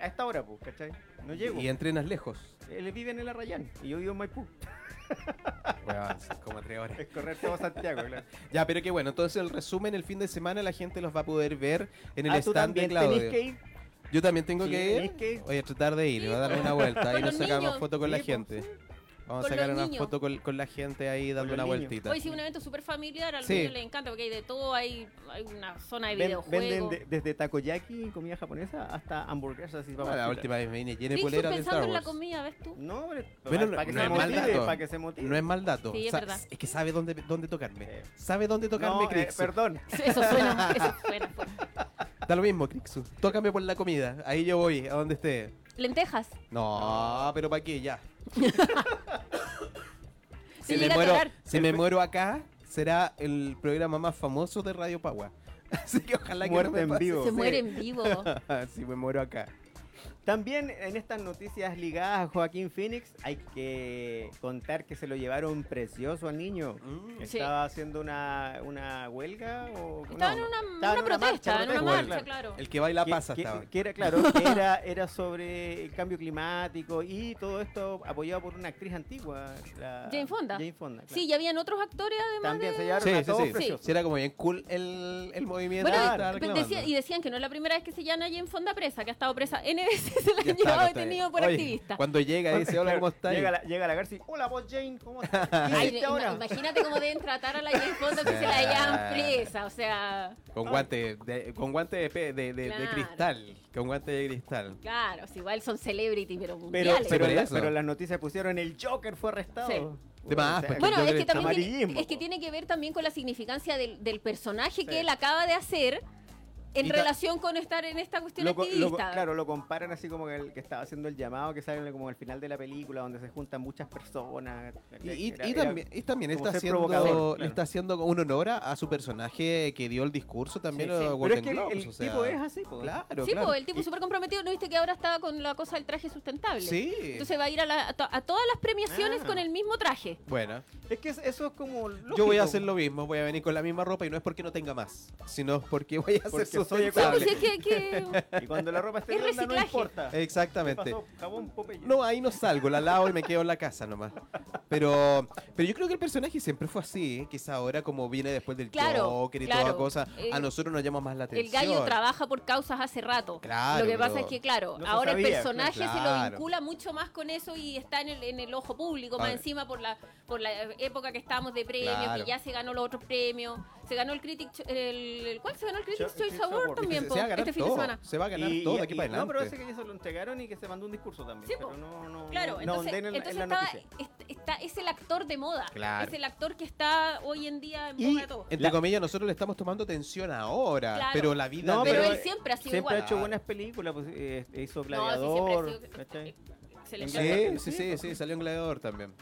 a esta hora, pues, ¿cachai? No llego. Y entrenas lejos. Él vive en el Arrayán y yo vivo en Maipú. Como tres horas. Es correr todo Santiago, claro. Ya, pero qué bueno. Entonces, el resumen, el fin de semana la gente los va a poder ver en el Ah, ¿tú stand de Claudio. tenés que ir? Yo también tengo Sí, que ir. que ir. Voy a tratar de ir, Sí, voy a darme pues. una vuelta. Ahí Con nos sacamos niños. foto con la pues, gente. sí. Vamos a Con sacar los una niños. foto con, con la gente ahí dando una niños. vueltita. Hoy sí, un evento súper familiar, a los Sí. niños les encanta porque hay de todo, hay, hay una zona de Ven- videojuegos. venden de- desde takoyaki, comida japonesa, hasta hamburguesas y Ah, la última vez me vine llena de polera de pensando Star en la Wars. comida, ¿ves tú? No, hombre, Bueno, para que no se es mal motive, dato. para que se motive. No es mal dato. Sí, es Sa- verdad. es que sabe dónde, dónde tocarme. Sí. Sabe dónde tocarme, No, eh, Crixus. perdón. <laughs> Eso suena, eso <laughs> suena. fuerte. Da lo mismo, Crixus. Tócame por la comida. Ahí yo voy, a donde esté. Lentejas. No, pero ¿para qué? Ya. <laughs> Si me, llega a muero, si me muero acá, será el programa más famoso de Radio Pagua. <laughs> Así que ojalá que Muerte no me en pase. vivo. Se muere en vivo. <laughs> si me muero acá. También en estas noticias ligadas a Joaquín Phoenix hay que contar que se lo llevaron precioso al niño. Mm. Sí. ¿Estaba haciendo una, una huelga o Estaba no, en una, estaba una protesta, en una marcha, claro. claro. El que baila pasa que, estaba. que era claro, <laughs> era, era sobre el cambio climático y todo esto apoyado por una actriz antigua, la- Jane Fonda. Jane Fonda, claro. Sí, y habían otros actores además También de... se llevaron Sí, a sí, todos sí. preciosos. Sí, era como bien cool el, el movimiento. Bueno, y- decía- decían que no es la primera vez que se llama Jane Fonda presa, que ha estado presa N veces se la han llevado detenido por Oye, activista. Cuando llega y dice, hola, ¿cómo estás? Llega la, llega la Garci, hola vos Jane, ¿cómo estás? <laughs> Imagínate cómo deben tratar a la Jane Fonda que se la llevan presa, o sea, Con guante de, con guante de, cristal. Con guante de cristal. claro, si igual son celebrity, pero Pero, mundiales. pero, la- pero las noticias pusieron el Joker fue arrestado. Sí. De más, pues, Bueno, es que también tiene, es que tiene que ver también con la significancia del, del personaje Sí. que él acaba de hacer en relación con estar en esta cuestión Lo claro, lo comparan así como que el que estaba haciendo el llamado, que sale como al final de la película, donde se juntan muchas personas. Y, y- Era- y era- también, y también como está haciendo, claro. le está haciendo un honor a, su personaje que dio el discurso también Sí, a sí. Pero es que el, Globes, el o sea, tipo es así, po. Claro, sí, claro. pues, el tipo súper comprometido, ¿no viste que ahora está con la cosa del traje sustentable? Sí. Entonces va a ir a, la- a to- a todas las premiaciones Ah. con el mismo traje. Bueno, Es que es- eso es como. yo voy a lógico. hacer lo mismo, voy a venir con la misma ropa y no es porque no tenga más, sino porque voy a hacer Porque soy Sí, pues, sustentable. es que, que- Y cuando la ropa esté Es blanda, no reciclaje. importa. ¿Qué Exactamente. pasó? Jabón Popeye. No, ahí no salgo, la lavo y me quedo en la casa nomás. Pero, pero yo creo que el personaje siempre fue así, ¿eh? quizá ahora como viene después del Claro, Joker y claro. toda cosa, Eh, a nosotros nos llama más la el atención. gallo trabaja por causas hace rato. Claro, Lo que pasa es que, claro, no ahora sabía, el personaje se lo vincula mucho más con eso y está en el, en el ojo público, más encima por la, por la época que estamos de premios, Claro. que ya se ganó los otros premios. Se ganó el Critic Cho- el, el- ¿Cuál se ganó el Critics Cho- Choice Award Award. también se, po, va a ganar este fin todo, de semana? se va a ganar Y- todo de aquí para y- adelante. No, pero parece que ya se lo entregaron y que se mandó un discurso también. Sí, pero no, no, Claro, no, entonces, no en, entonces en la estaba- noticia. est- está, es el actor de moda. Claro. Es el actor que está hoy en día en Y- boga de todo. Entre La- comillas, nosotros le estamos tomando atención ahora, Claro. pero la vida No, pero, de- él siempre ha sido Siempre igual. ha hecho buenas películas, pues, eh, hizo No, sí, Gladiador. siempre ha sido excelente. Sí, sí, sí, sí, salió en Gladiador también.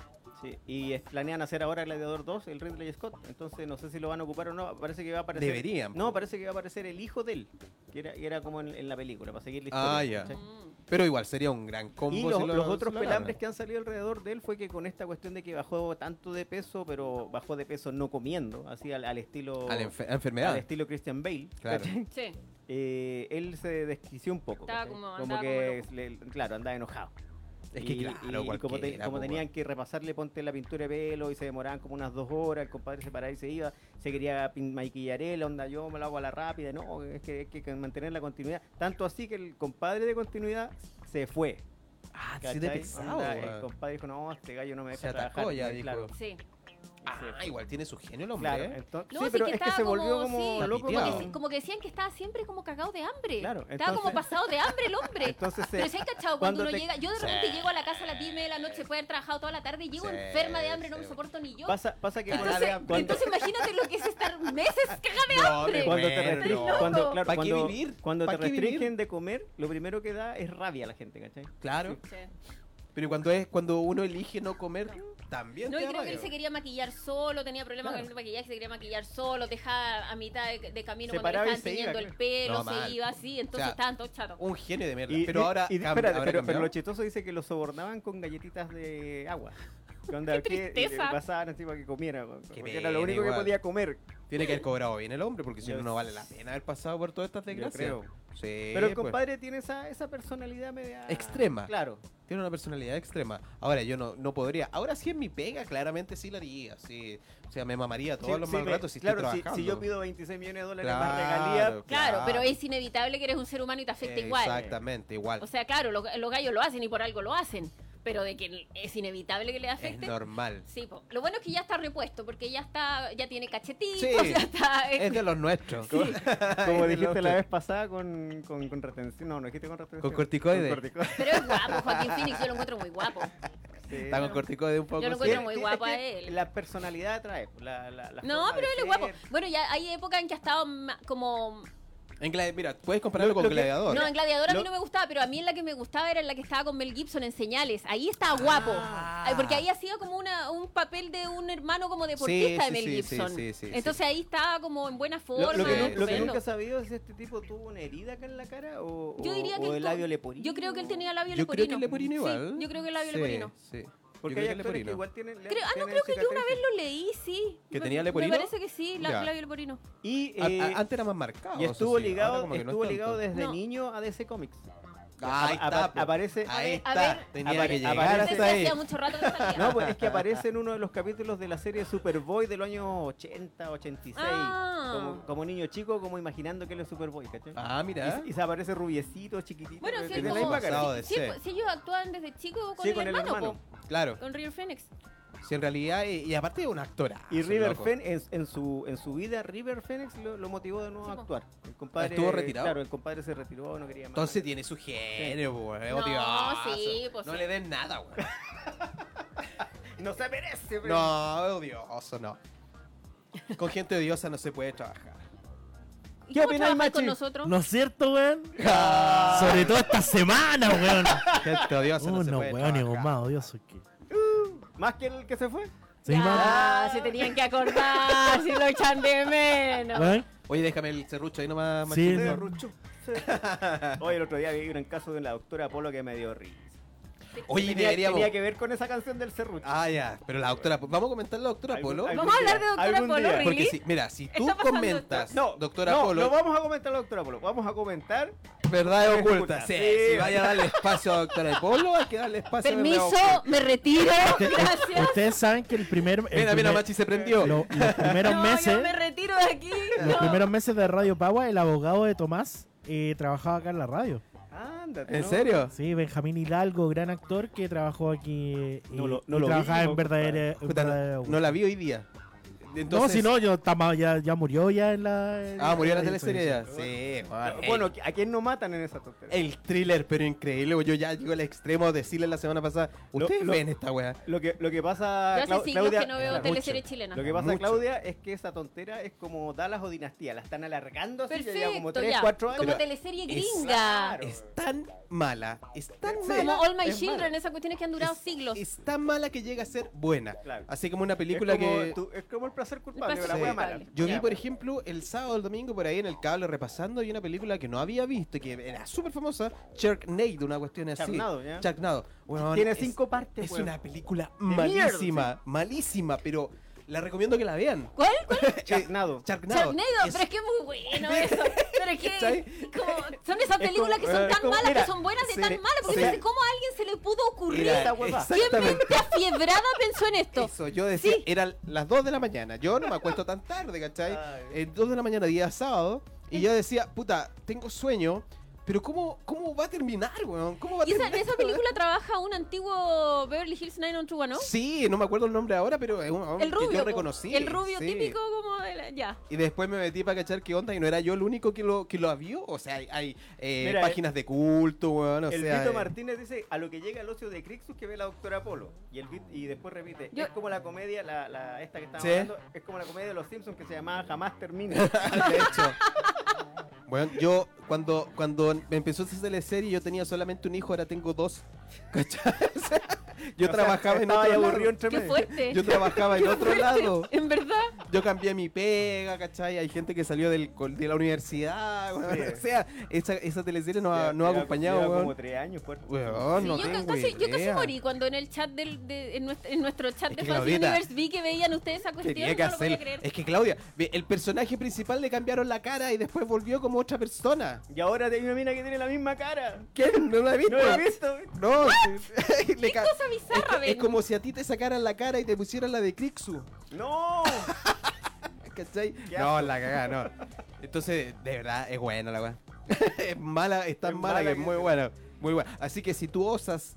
Sí, y es- planean hacer ahora Gladiador 2, el Ridley Scott. Entonces no sé si lo van a ocupar o no. Parece que va a aparecer. Deberían, No, parece que va a aparecer el hijo de él, que era, que era como en, en la película, para seguir la historia. Ah, ya. Mm. Pero igual sería un gran combo. Y si los, lo- los si otros lo pelambres que han salido alrededor de él fue que con esta cuestión de que bajó tanto de peso, pero bajó de peso no comiendo, así al, al estilo A la enfe- a enfermedad. al estilo Christian Bale. Claro. Sí. Eh, él se desquició un poco. Estaba como- como andaba que, le- claro, andaba enojado. Es que Y- claro, y- y como, te- tenían que repasarle, ponte la pintura de pelo y se demoraban como unas dos horas, el compadre se paraba y se iba, se quería maquillar él, onda yo me lo hago a la rápida, no, es que hay que mantener la continuidad. Tanto así que el compadre de continuidad se fue. Ah, sí, de pesado. Onda, el compadre dijo, no, este gallo no me deja Se atacó trabajar", ya, dijo. claro. Sí. Ah, igual tiene su genio el hombre. Claro, ¿eh? entonces, No, sí, sí, pero que es que estaba se volvió como- como sí, loco. Como, que, como que decían que estaba siempre como cagado de hambre. Claro, estaba como pasado de hambre el hombre. Entonces se- Pero si hay cachado, cuando uno te- llega, yo de Sí. repente llego a la casa a las 10 y media de la noche, puede haber trabajado toda la tarde y llego Sí, enferma de hambre, no me soporto ni yo. Pasa, pasa que entonces, de hambre. cuando- entonces imagínate lo que es estar meses cagada de No, hambre. me cuando te, restringen- no. cuando, claro, ¿Pa' qué cuando- vivir? cuando ¿Pa' te qué restringen de comer, lo primero que da es rabia a la gente, ¿cachai? Claro. Pero cuando es cuando uno elige no comer, también No, te y creo que él se quería maquillar solo, tenía problemas Claro. con el maquillaje, se quería maquillar solo, dejaba a mitad de, de camino Se cuando le estaban el pelo, No, se mal. iba así, entonces O sea, estaban todos chatos. Un genio de mierda. Y- pero y- ahora y- espérate, pero, pero cambiado. lo chistoso dice que lo sobornaban con galletitas de agua. <laughs> Que onda, Qué que- tristeza. que pasaban para que comiera. Porque era lo único que podía comer. Tiene que haber cobrado bien el hombre, porque si no, no vale la pena haber pasado por todas estas Yo desgracias. creo. Sí, Pero el pues. compadre tiene esa, esa personalidad media... Extrema. Claro. Tiene una personalidad extrema. Ahora, yo no, no podría. Ahora sí en mi pega, claramente sí lo haría. Sí. O sea, me mamaría todos Sí, los sí, mal me- ratos si claro, estoy si, trabajando. si yo pido 26 millones de dólares Claro, más regalía, Claro, pero es inevitable que eres un ser humano y te afecta igual. Exactamente, igual. O sea, claro, los, los gallos lo hacen y por algo lo hacen, pero de que es inevitable que le es afecte. normal. Sí, po. lo bueno es que ya está repuesto, porque ya está, ya tiene cachetitos, Sí, <laughs> ya está. Es de los nuestros. <laughs> como Es dijiste la vez pasada con, con, con retención. No, no dijiste con retención. Con corticoide. Con corticoide. Pero es guapo, Joaquín Phoenix, yo lo encuentro muy guapo. Sí, Está con no. corticoide un poco. Yo lo sí. encuentro muy guapo es a él. La personalidad trae. La, la, la No, pero él es guapo. Bueno, ya hay épocas en que ha estado ma- como... En Mira, puedes compararlo Lo- con lo que- Gladiador. No, en Gladiador a mí Lo- no me gustaba, pero a mí en la que me gustaba era en la que estaba con Mel Gibson en Señales. Ahí estaba guapo. Ah. Porque ahí hacía como una, un papel de un hermano como deportista Sí, de Mel sí, Gibson. sí, sí, sí, Entonces ahí estaba como en buena Lo, forma. lo que, nu- lo que nunca he sabido es si este tipo tuvo una herida acá en la cara o, Yo o- diría que o él el labio leporino. Yo creo que él tenía labio Yo creo leporino. que el leporino Sí, igual. yo creo que el labio Sí, leporino. Sí. Porque hay que actores que leporino. igual tienen. Creo, ah, no, creo que yo una vez lo leí, sí. ¿Que Me- tenía Me leporino? parece que sí, la, Ya. labio leporino. Y, A- eh, a- antes era más marcado. y estuvo ligado, que no es estuvo ligado desde No. niño a DC Comics. Ahí está, po. aparece- Ahí A está. ver, Tenía apare- que llegar aparece- hasta ahí. hacía mucho rato que no salía. No, pues es que aparece en uno de los capítulos de la serie Superboy de los años 80, 86. Ah. Como, como niño chico, como imaginando que él es Superboy, ¿cachai? Ah, mira. Y, y se aparece rubiecito, chiquitito. Bueno, que sí, pues, sí, ellos actúan desde chicos con, Sí, el, con el hermano, hermano. po, Claro. con River Phoenix. Si en realidad, y, y aparte es un actor. Y River Phoenix, en, en su, en su vida, River Phoenix lo, lo motivó de nuevo Sí, a actuar. El compadre, ¿Estuvo retirado? Claro, el compadre se retiró, no quería más. Entonces tiene su genio, po, es No, odioso. sí, pues No sí. le den nada, güey. <laughs> no se merece, pero- No, odioso, no. Con gente odiosa no se puede trabajar. ¿Y ¿Qué opináis, con Machi? nosotros? ¿No es cierto, weón? Sobre todo esta semana, weón. Gente odiosa, no se puede weón, trabajar. más odioso que. ¿Más que el que se fue? Sí, Ya, man. se tenían que acordar, si lo echan de menos. Weón, Oye, déjame el serrucho ahí nomás. Sí. Hoy <laughs> el otro día vi un caso de la doctora Polo que me dio risa. Oye, Tenía, deberíamos. tenía que ver con esa canción del serrucho. Ah, ya. Pero la doctora. Vamos a comentar la doctora Polo. Vamos a hablar de doctora algún Polo. Really? Porque si, mira, si tú comentas, No, doctora no, Polo, no vamos a comentar la doctora Polo, vamos a comentar verdad oculta. Sí, Sí. si vaya a darle espacio a doctora Polo, hay que darle espacio a Permiso, me retiro. <laughs> Gracias. ustedes saben que el primer. el Mira, mira, Machi se prendió. lo- los primeros <laughs> No, meses. yo me retiro de aquí. Los no. primeros meses de Radio Pagua, el abogado de Tomás eh, trabajaba acá en la radio. Ándate. ¿En ¿no? serio? Sí, Benjamín Hidalgo, gran actor que trabajó aquí eh, No lo- y no lo trabajaba vi, en no, verdadera. en verdadera- no, no la vi hoy día. No, si no, yo estaba- ya, ya murió ya en la. en Ah, murió en la radio, teleserie ya. Sí, bueno, Bueno, ¿a quién no matan en esa tontería? El thriller, pero increíble. Yo ya llego al extremo de decirle la semana pasada. ¿Ustedes lo- ven esta weá? Lo que, lo que pasa, Yo hace Clau- siglos Claudia, que no veo claro, teleseries mucho. chilenas. Lo que pasa, Mucho. Claudia, es que esa tontera es como Dallas o Dinastía. La están alargando así, ya lleva como Perfecto, 3, ya. 4 años. Como teleserie es- gringa. Claro. Es tan mala, es tan Sí. mala. Como All My Es Children, mala. esas cuestiones que han durado es- siglos. Es tan mala que llega a ser buena. Claro. Así como una película es como, que. es como el placer culpable, El placer la culpable. mala. Yo vi, por ejemplo, el sábado o el domingo por ahí en el cable repasando y una película que no había visto, que era súper famosa, Sharknado, una cuestión así. Sharknado, ¿ya? Sharknado. Weón, Tiene es- cinco partes, Es una película mierda, malísima, malísima, pero la recomiendo que la vean. ¿Cuál? ¿Cuál? <laughs> Sharknado. Sharknado. Sharknado, Es- pero es que es muy bueno <laughs> eso. Pero es que como, son esas Es películas como- que son es tan como- malas mira, que son buenas de sí, tan malas. Porque sí. dices, ¿cómo a alguien se le pudo ocurrir? Mira, esa huevada. ¿Qué exactamente. mente afiebrada pensó en esto? Eso, yo decía, Sí. eran las 2 de la mañana. Yo no me acuesto tan tarde, ¿cachai? Ay. Eh, 2 de la mañana, día sábado. Y yo decía, puta, tengo sueño. Pero ¿cómo, cómo va a terminar, weón? ¿Cómo va a Y esa, terminar? en esa película trabaja un antiguo Beverly Hills 90210, ¿no? Sí, no me acuerdo el nombre ahora, pero es un hombre El que rubio. yo reconocí. El rubio sí. típico como de la- Ya. Y después me metí para cachar qué onda y no era yo el único que lo, que lo vio. O sea, hay, hay, eh, Mira, páginas de culto, weón. O el sea, Vito eh, Martínez dice a lo que llega el ocio de Crixus que ve la doctora Polo. Y el y después repite, Yo- es como la comedia, la, la- esta que estamos Sí. hablando, es como la comedia de los Simpsons que se llamaba Jamás Termina. <laughs> de hecho. <laughs> Bueno, yo cuando, cuando empezó esa teleserie yo tenía solamente un hijo, ahora tengo dos. <laughs> <laughs> Yo O sea, trabajaba en otro aburrido entre Qué fuerte. Yo trabajaba en otro fuerte, lado. En verdad. Yo cambié mi pega, ¿cachai? Hay gente que salió del, de la universidad. weón. Sí. <laughs> O sea, esa, esa teleserie nos ha, lleva- acompañado, lleva como tres años. Weón, Sí, no yo, tengo casi, yo casi morí cuando en el chat del, de, en, nuestro, en nuestro chat Es de Claudita, Universe vi que veían ustedes esa cuestión. Tenía que no lo podía creer. Es que Claudia, el personaje principal le cambiaron la cara y después volvió como otra persona. Y ahora hay una mina que tiene la misma cara. ¿Quién? No la he visto. No lo he visto. No, <laughs> le ¿Qué cosa bizarra, que- es como si a ti te sacaran la cara y te pusieran la de Crixu. No. <laughs> ¿Cachai? No, la cagada, no. Entonces, de verdad, es buena la weá. <laughs> es mala, es tan Es mala, mala que es muy buena. Muy buena. Así que si tú osas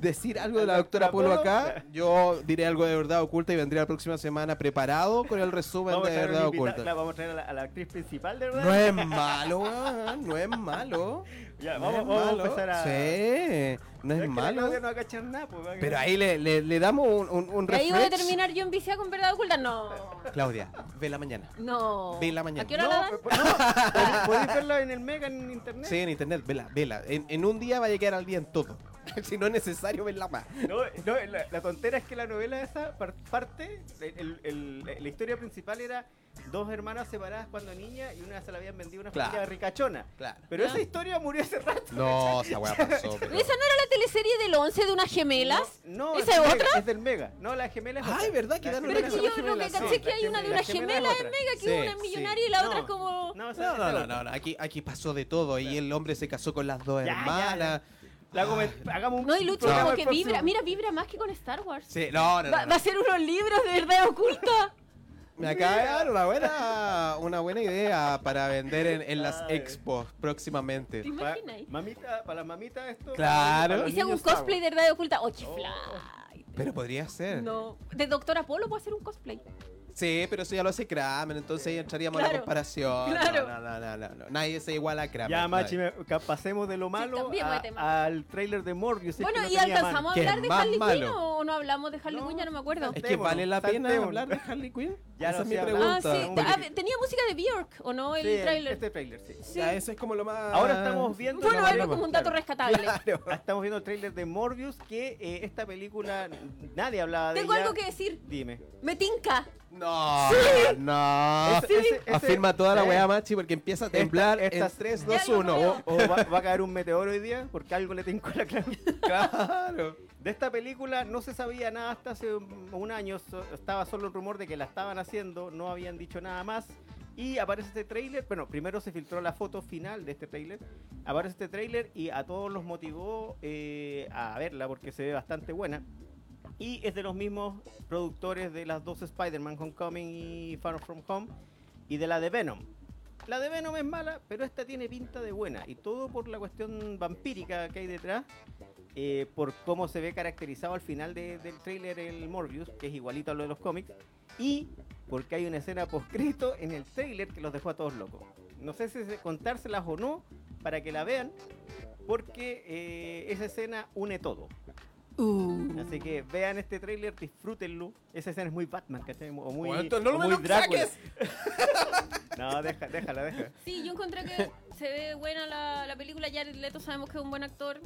decir algo de la doctora Polo acá, <laughs> yo diré algo de verdad oculta y vendré la próxima semana preparado con el resumen Vamos a de verdad oculta. vamos a traer a la, a la actriz principal de verdad. No es <laughs> malo, no es malo. <laughs> Ya, No vamos, es vamos a malo. empezar a. Sí, no es que la malo. No va a nada, pues, va a Pero ahí le, le, le damos un, un, un ¿Y ahí voy a refresh. terminar yo en viciada con verdad oculta? No. Claudia, ve la mañana. No. Ve la mañana. ¿A qué hora No, la dan? pues, no, podéis- podéis verla en el Mega en internet. Sí, en internet, vela, vela. En, en un día va a llegar al día en todo. <laughs> si no es necesario verla más. No, no, la, la tontera es que la novela esa par- parte, el- el- el- la historia principal era dos hermanas separadas cuando niña y una se la habían vendido a una Claro. familia ricachona. Claro. Pero esa historia murió hace rato. No, esa weá <laughs> pasó. pero- ¿Esa no era la teleserie del 11 de unas gemelas? No, ¿Esa del es Mega, otra? Es del Mega. No, la gemela es Ay, otra. ¿verdad? La Quedaron Pero es una que yo lo que sí. caché que hay una de gemela- una la gemela gemela es en. Mega, que Sí, una es sí. millonaria y la No, otra es como... No, esa- No, esa no, no, no, no, Aquí, aquí pasó de todo. Y el hombre se casó con las dos Ya, hermanas. Hagamos un No, y Lucho como que vibra. Mira, vibra más que con Star Wars. Sí, no, no, Va, no, va a ser unos libros de verdad oculta. Me acaba de dar una buena, una buena idea para vender en, en las expos próximamente. ¿Te Pa- imaginas? mamita, para la mamita esto. Claro. hago un cosplay de verdad oculta. ¡Oh, Oh. chiflay! Pero podría ser. No. De Doctor Apolo puedo hacer un cosplay. Sí, pero eso ya lo hace Kramer, entonces ahí entraríamos en la Claro, comparación. claro. No, no, no, no, no. Nadie se iguala a Kramer. Ya, Machi, me- pasemos de lo malo a- al trailer de Morbius. es Bueno, que no ¿y alcanzamos a hablar de Harley Quinn o no hablamos de Harley No. Quinn? Ya no me acuerdo. Es que vale la pena hablar de Harley Quinn. Ya Esa lo es mi pregunta. Ah, sí. Porque- Ah, tenía música de Björk, ¿o no? El Sí, tráiler. Este tráiler, sí. Sí. Ya, eso es como lo más. Ahora estamos viendo... Bueno, algo como un dato claro. rescatable. Ah, Estamos viendo el tráiler de Morbius, que eh, esta película nadie hablaba de Tengo ella. algo que decir. Dime. Me tinca. No, no. Ese- ese- ese- Afirma toda la weá, Machi, porque empieza a temblar Esta- estas- en 3, Ya 2, lo 1. veo. O va, va a caer un meteoro hoy día, porque algo le tengo la clave. <laughs> Claro. Esta película no se sabía nada hasta hace un año, estaba solo el rumor de que la estaban haciendo, no habían dicho nada más. Y aparece este tráiler, bueno, primero se filtró la foto final de este tráiler, aparece este tráiler y a todos los motivó eh, a verla porque se ve bastante buena. Y es de los mismos productores de las dos Spider-Man, Homecoming y Far From Home, y de la de Venom. La de Venom es mala, pero esta tiene pinta de buena. Y todo por la cuestión vampírica que hay detrás. Eh, por cómo se ve caracterizado al final de- del tráiler el Morbius, que es igualito a lo de los cómics. Y porque hay una escena postcrito en el tráiler que los dejó a todos locos. No sé si se- contárselas o no para que la vean, porque eh, esa escena une todo. Uh. Así que vean este tráiler, disfrútenlo. Esa escena es muy Batman, ¿cachai? O muy, Bueno, no o muy lo Drácula. saques. <laughs> No, deja, déjala, déjala. Sí, yo encontré que se ve buena la, la película. Jared Leto sabemos que es un buen actor.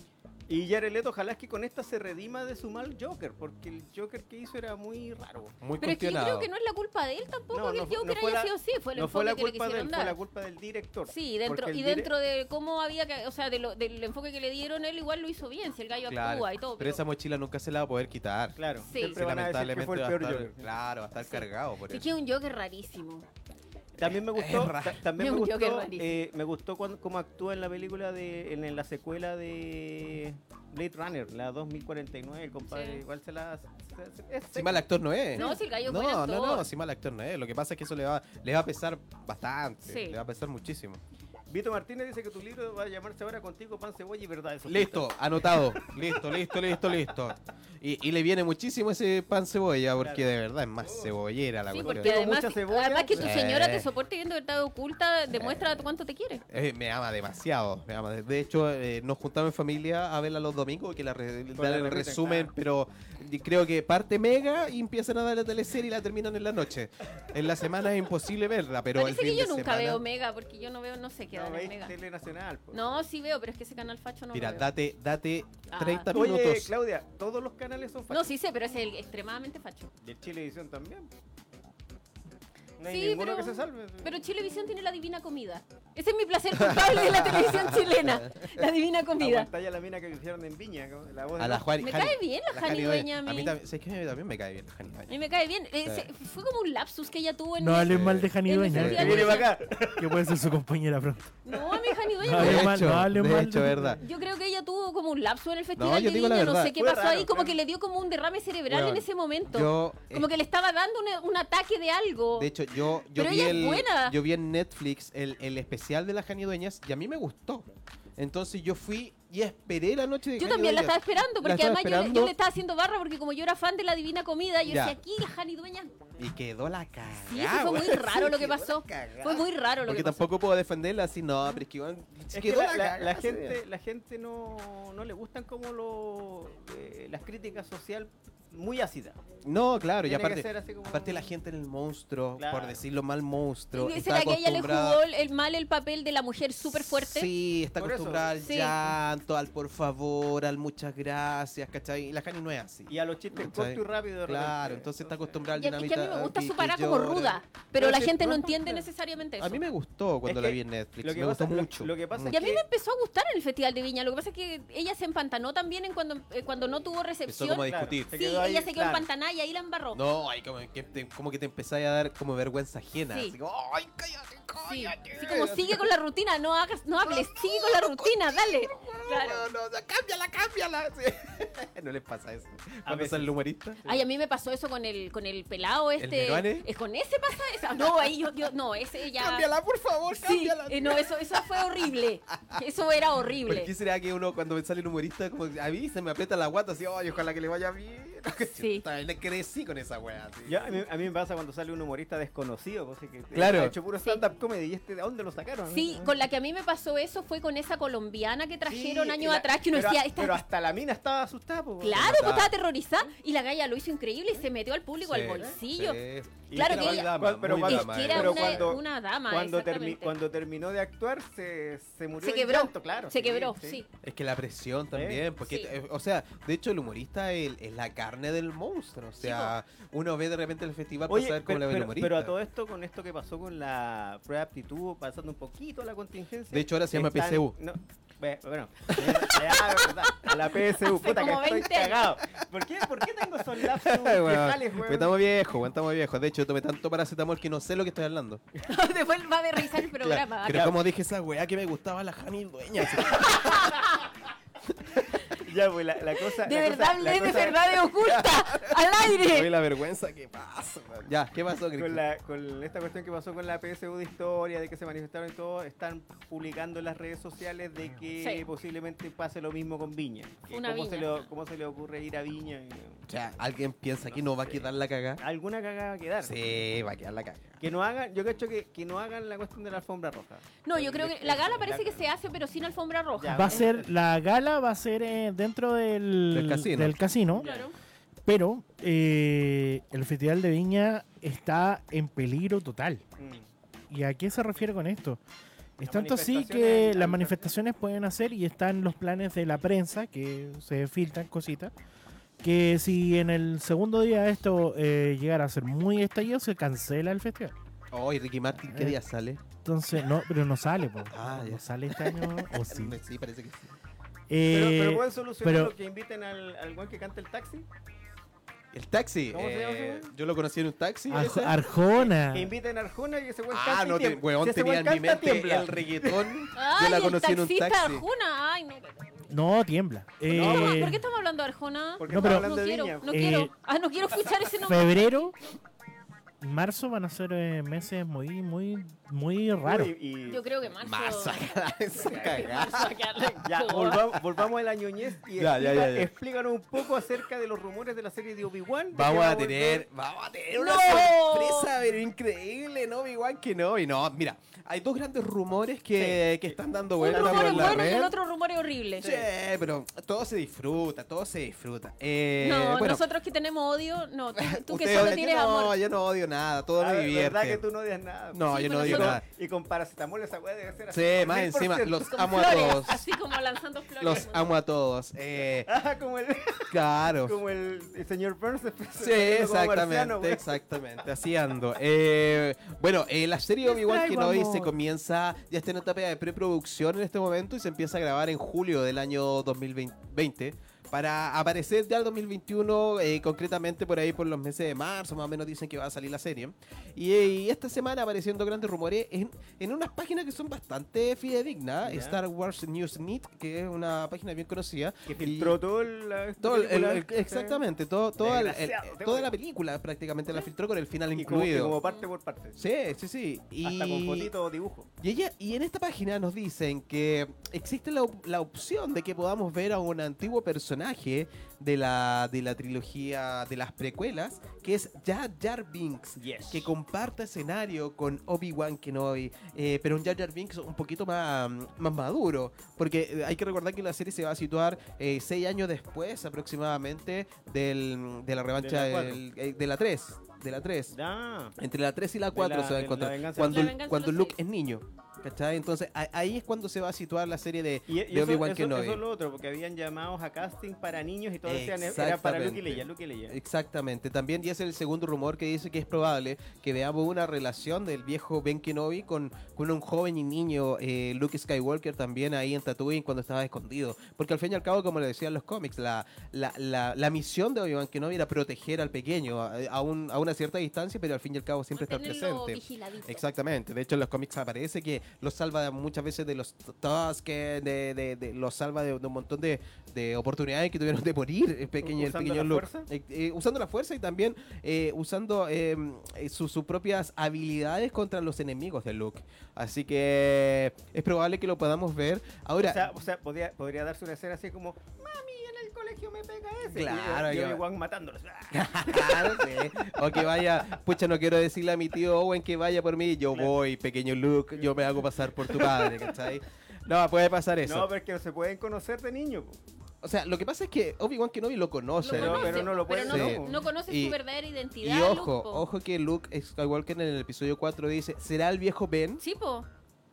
Y Jared Leto, ojalá es que con esta se redima de su mal Joker, porque el Joker que hizo era muy raro. Muy Pero es que yo creo que no es la culpa de él tampoco No, que no el Joker no fue haya la- sido así. Fue el no fue enfoque la que le culpa quisieron fue dar. la culpa del director. Sí, dentro, y dire- dentro de cómo había que, o sea, de lo- del enfoque que le dieron, él igual lo hizo bien, si el gallo Claro, actúa y todo. pero esa mochila nunca se la va a poder quitar. Claro, Sí. siempre Sí, van a decir que lamentablemente fue el va a peor estar, Joker. claro, va a estar Sí. cargado por Sí, eso. que es un Joker rarísimo. También me gustó, ta- también me gustó, eh, me gustó cuando, cómo actúa en la película de, en, en la secuela de Blade Runner, la 2049, el compadre, Sí. igual se la, se- se- es Si mal actor no es. No, si el gallo es no, no, actor. no, si mal actor no es. Lo que pasa es que eso le va, le va a pesar bastante. Sí. Le va a pesar muchísimo. Vito Martínez dice que tu libro va a llamarse ahora contigo pan cebolla y verdad eso. Listo, anotado. listo, listo, listo, listo. Y, y le viene muchísimo ese pan cebolla porque Claro. de verdad es más cebollera la Sí, cuestión. porque además, mucha cebolla. además que tu señora te soporte viendo verdad oculta demuestra cuánto te quiere. Eh, me ama demasiado, me ama. De hecho, eh, nos juntamos en familia a verla los domingos, que la re- Pues la el resumen, claro. pero creo que parte mega y empiezan a dar la teleserie y la terminan en la noche. En la semana es imposible verla, pero el Parece que fin yo de nunca semana- veo Mega, porque yo no veo, no sé qué No, veis Mega. Tele Nacional. po. No, sí veo, pero es que ese canal facho no Mira, lo veo. date, date Ah. 30 Oye, minutos. Claudia, todos los canales son No, fachos. sí sé, pero es el extremadamente facho. Y el Chilevisión también. No hay Sí, ninguno pero- que se salve. Pero Chilevisión tiene la divina comida. Ese es mi placer culpable de la <laughs> televisión chilena. La divina La comida. pantalla la mina que hicieron en Viña. La voz A de la Juan- Me Jani- cae bien la Jani Dueña a mí. también, ¿sabes qué? A mí también me cae bien la Jani A Dueña. mí me cae bien. Eh, Sí. se- fue como un lapsus que ella tuvo en. No hables mal de Jani Dueña, el Que viene de- para acá. que puede ser su compañera pronto. No, a mí Jani Dueña No me- hable De mal, hecho, no hable de mal. hecho, verdad. Yo creo que ella tuvo como un lapso en el festival yo de digo la no sé qué Fue pasó raro, ahí, como claro. que le dio como un derrame cerebral en ese momento. Yo, como que le estaba dando una- un ataque de algo. De hecho, yo, yo, Pero vi ella es el, buena. yo vi en Netflix el, el especial de las Jani Dueñas y a mí me gustó. Entonces yo fui y esperé la noche de yo también la Dueñas. estaba esperando, La porque estaba además yo le, esperando. yo le estaba haciendo barra, porque como yo era fan de la Divina Comida, yo Ya. decía, aquí Jani Dueña. Y quedó la cagada. Sí, sí, fue <laughs> muy raro lo que la pasó. Fue muy raro lo Porque que pasó. tampoco puedo defenderla así, no, pero es que weón, Es que quedó la, la, la- la gente, día. la gente no, no le gustan como lo, eh, las críticas social muy ácidas. No, claro, y Tiene que aparte, como- aparte la gente en el monstruo, Claro. por decirlo mal, monstruo. ¿Será está que ella le acostumbrada- jugó el, el mal el papel de la mujer súper fuerte? Sí, está Por eso. acostumbrada al Sí. llanto, al por favor, al muchas gracias, ¿cachai? Y la Jani no es así. Y a los chistes ¿Cachai? cortos y rápidos. de Claro, repente. entonces está acostumbrada al Y a- es que a mí me gusta su parada como ruda, pero Pero la gente no entiende necesariamente eso. A mí me gustó cuando Es la vi en Netflix, lo que me pasa- gustó lo- mucho. lo que pasa es Y a mí que- me empezó a gustar en el Festival de Viña. Lo que pasa es que ella se empantanó también en cuando, eh, cuando no tuvo Empezó recepción. como a discutir. Sí, ahí, ella se quedó claro. empantanada y ahí la embarró. No, ay, como que, te, como que te empezáis a dar como vergüenza ajena. Sí. Así como, ay, cállate, Sí, así como sigue con la rutina, no hagas, no hables, sigue con la rutina, dale. Claro. No, no, no, cámbiala, cámbiala. Sí. <laughs> no les pasa eso. Cuando veces. sale el humorista. Ay, a mí me pasó eso con el, con el pelado este. ¿Es con ese pasa eso? No, ahí yo, yo, no, ese ya. Cámbiala, por favor, Sí, cámbiala. eh, no, eso, eso fue horrible. <laughs> Eso era ¿Por horrible. qué será que uno cuando me sale el humorista, como que a mí se me aprieta la guata así, ay, ojalá que le vaya bien? <laughs> Sí. También le crecí con esa wea. así. Ya, a, mí, a mí me pasa cuando sale un humorista desconocido, pues, que Claro. ha hecho puro stand-up comedy y este, ¿de dónde lo sacaron? Sí, con la que a mí me pasó eso fue con esa colombiana que trajeron y años la- atrás que uno pero, decía, esta- pero hasta la mina estaba asustada. po, Claro, pues estaba aterrorizada y la galla lo hizo increíble y se metió al público al Sí, bolsillo. sí. Claro que muy ella- dama, Cuando- pero muy cuando- Es dama, que era. era Pero una, cuando- una dama, cuando, termi- cuando terminó de actuar, se, se murió. Se quebró, llanto, claro. se sí, quebró, sí. Es que la presión también, porque, Sí. eh, o sea, de hecho el humorista es, es la carne del monstruo, o sea, uno ve de repente el festival para Oye, saber cómo pero, le ve el pero- humorista. pero a todo esto, con esto que pasó con la prueba de aptitud, pasando un poquito a la contingencia. De hecho, ahora se llama están- PSU. no, bueno, a la PSU, Hace puta que estoy 20 años. cagado. ¿Por qué, ¿Por qué tengo esos <laughs> viejales, weón? Estamos viejos, estamos viejos. De hecho, tomé tanto paracetamol que no sé lo que estoy hablando. <laughs> Después va a revisar el programa. Claro, Pero como dije esa weá que me gustaba la Jamil Dueña. <laughs> Ya, pues la, la cosa. De la verdad cosa- la de cosa- verdades ocultas <laughs> al Oye, aire. la vergüenza que pasa. Ya, ¿qué pasó, Con, Cristian? la, con esta cuestión que pasó con la PSU de historia, de que se manifestaron y todo, están publicando en las redes sociales de que Sí. posiblemente pase lo mismo con Viña. Una ¿cómo, Se le, ¿Cómo se le ocurre ir a Viña? O sea, ¿alguien piensa que no va a quedar la cagada? ¿Alguna cagada va a quedar? Sí, va a quedar la cagada. Que no hagan, yo cacho que, que no hagan la cuestión de la alfombra roja. No, yo creo que la gala parece que se hace, pero sin alfombra roja. Ya, Va a ser, la gala va a ser eh, dentro del, Del casino. del casino, Claro. pero eh, el Festival de Viña está en peligro total. Mm. ¿Y a qué se refiere con esto? Es tanto así que las manifestaciones pueden hacer y están los planes de la prensa, que se filtran cositas, que si en el segundo día esto eh, llegara a ser muy estallido, se cancela el festival. Oh, y Ricky Martin, ¿qué Eh. día sale? Entonces, no, pero no sale, po. Ah, ya. no sale este año, <laughs> o sí. Sí, parece que sí. Pero, Eh, pero pueden solucionar pero- lo que inviten al, al guan que canta el taxi. El taxi. ¿Cómo se llama eh, yo lo conocí en un taxi. Ar- ese. Arjona. Que inviten a Arjona y ese weón Ah, canta no, te, weón, Si tenía en mi mente tiembla. el reggaetón. Ay, <laughs> yo la el conocí en un taxista taxi. Arjuna. Ay, no. No, tiembla. No, Eh, ¿Por qué estamos hablando de Arjona? Porque No, pero- hablando No quiero, no Eh, quiero. Ah, no quiero escuchar ese nombre. febrero marzo van a ser eh, meses muy, muy, muy raros. Uy, y- Yo creo que marzo. Marzo Ya, volvamos, volvamos a la ñoñez y Ya, ya, explica- ya, ya. explícanos un poco acerca de los rumores de la serie de Obi-Wan. Vamos va a tener, vamos a tener una ¡No! sorpresa, pero increíble, ¿no? Igual que no. Y no, mira, hay dos grandes rumores que, que están dando Un vueltas rumor es bueno y el otro rumor es horrible. Sí, pero todo se disfruta, todo se disfruta. Eh, No, bueno, nosotros que tenemos odio, no, tú, tú que solo tienes no, amor. yo no odio nada, todo me ¿Verdad divierte. que tú no odias nada? No, Sí, yo no odio nada. Y con paracetamol esa weá debe ser así. Sí, más encima, los amo a todos. Así como lanzando flores. Los amo a todos. Eh, <laughs> Ah, como el, claro. como el, señor Burns. Sí, exactamente, exactamente, así ando. Eh, bueno, eh, la serie Obi-Wan Kenobi se comienza, ya está en etapa de preproducción en este momento y se empieza a grabar en julio del año 2020 para aparecer ya el 2021, eh, concretamente por ahí por los meses de marzo, más o menos dicen que va a salir la serie. Y, eh, y esta semana apareciendo grandes rumores en, en unas páginas que son bastante fidedignas. Star Wars News Meet, que es una página bien conocida. Que y- filtró todo el, la, todo el- el- el- exactamente, todo, toda, el- toda la película prácticamente la filtró con el final Y incluido. como parte por parte. Sí, sí, sí. Y, Hasta con fotito dibujo. y, ella, y en esta página nos dicen que existe la, la opción de que podamos ver a un antiguo personaje de la, de la trilogía de las precuelas, que es Jar Jar Binks, Yes. que comparta escenario con Obi-Wan Kenobi, eh, pero un Jar Jar Binks un poquito más, más maduro, porque eh, hay que recordar que la serie se va a situar eh, seis años después aproximadamente del, de la revancha De la del- de la 3. De la 3. Ya. Entre la 3 y la De 4 la- se va a encontrar. Cuando, cuando Luke es niño. ¿Cachai? Entonces a- ahí es cuando se va a situar la serie de, Y, y de Obi-Wan eso- Kenobi. eso es lo otro, porque habían llamados a casting para niños y todos decían era para Exactamente. Luke y Leia, Luke y Leia. Exactamente. También y ese es el segundo rumor que dice que es probable que veamos una relación del viejo Ben Kenobi con, con un joven y niño eh, Luke Skywalker también ahí en Tatooine cuando estaba escondido. Porque al fin y al cabo, como le decían los cómics, la, la, la, la misión de Obi-Wan Kenobi era proteger al pequeño a, a un- a una cierta distancia, pero al fin y al cabo siempre estar presente. vigiladito. Exactamente. De hecho, en los cómics aparece que los salva muchas veces de los Tusken, de, de, de- los salva de, de un montón de, de oportunidades que tuvieron de morir el pequeño, el ¿Usando pequeño la Luke. fuerza? Eh, eh, usando la fuerza y también eh, usando eh, eh, su- sus propias habilidades contra los enemigos de Luke. Así que es probable que lo podamos ver. Ahora, O sea, o sea podría, podría darse una escena así como, mami, el colegio me pega ese. Claro, y, y que- Obi-Wan matándolos. <laughs> <laughs> Claro, sí. O que vaya, pucha, no quiero decirle a mi tío Owen que vaya por mí. Yo voy, pequeño Luke, yo me hago pasar por tu padre, ¿cachai? No, puede pasar eso. No, pero es que no se pueden conocer de niño. po. O sea, lo que pasa es que Obi-Wan Kenobi lo conoce. Pero- conoce, pero no lo pero puede- no, Sí. no conoce Y- su verdadera identidad. Y ojo, ojo que Luke Skywalker en el episodio 4 dice, ¿será el viejo Ben? Sí, po.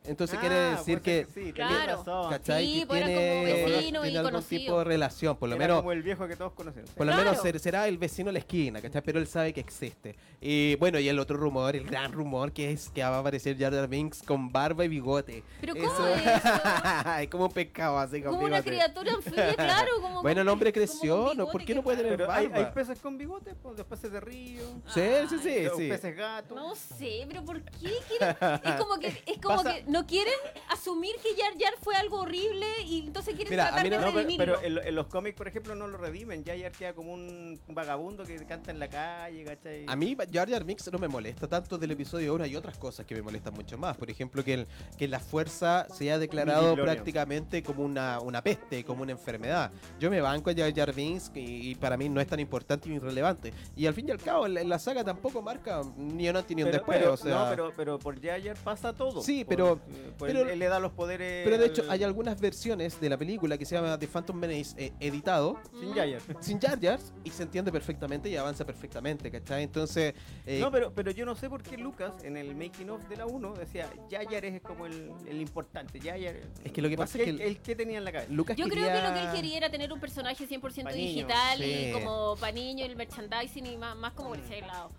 Entonces Ah, quiere decir puede que, ser sí, Claro. razón. ¿cachai? Sí, que pues era tiene, como vecino y tiene algún conocido. tipo de relación, por lo Era menos... como el viejo que todos conocen. sí. Por lo Claro. menos ser- será el vecino de la esquina, ¿cachai? Pero él sabe que existe. Y bueno, y el otro rumor, el gran rumor, que es que va a aparecer Jar Jar Binks con barba y bigote. Pero ¿cómo Eso- es eso? <laughs> es como un pescado así con Como una criatura anfibia, claro. Como <laughs> Bueno, el hombre creció, ¿no? ¿Por qué no puede tener Pero hay, barba? hay peces con bigote, pues, los peces de río, Sí, sí, sí, sí. peces gatos. No sé, pero ¿por qué quieren? Es como que, es como Pasa- que no quieren asumir que Jar Jar fue algo horrible y entonces quieren Mira, a tratar mí de no- No, pero, redimirlo. pero en, en los cómics, por ejemplo, no lo redimen. Ya ya queda como un vagabundo que canta en la calle, ¿cachai? A mí Jar Jar Binks no me molesta tanto del episodio 1 hay otras cosas que me molestan mucho más. Por ejemplo, que, el- que la fuerza se haya declarado prácticamente como una, una peste, como una enfermedad. Yo me banco a Jar Jar Binks y, y para mí no es tan importante ni relevante. Y al fin y al cabo, en la, la saga tampoco marca ni un antes ni un pero, después. pero- o sea, no, pero, pero por Yayar pasa todo. Sí, Por- pero- por pero- él, él le da los poderes. pero de hecho, al- hay algunas versiones de la película que se llama The Phantom Menace eh, editado Sin. Yayar. sin Jar Jar y se entiende perfectamente y avanza perfectamente, ¿cachai? Entonces, eh, No, pero, pero yo no sé por qué Lucas en el making of de la 1 decía Yayar es como el, el importante. Yayar. Es que lo que ¿Por pasa es que él, el- él qué tenía en la cabeza? Lucas Yo creo que quería- lo que él quería era tener un personaje 100% Pa' niños, digital sí. y como para niños, el merchandising y más, más como por ese lado.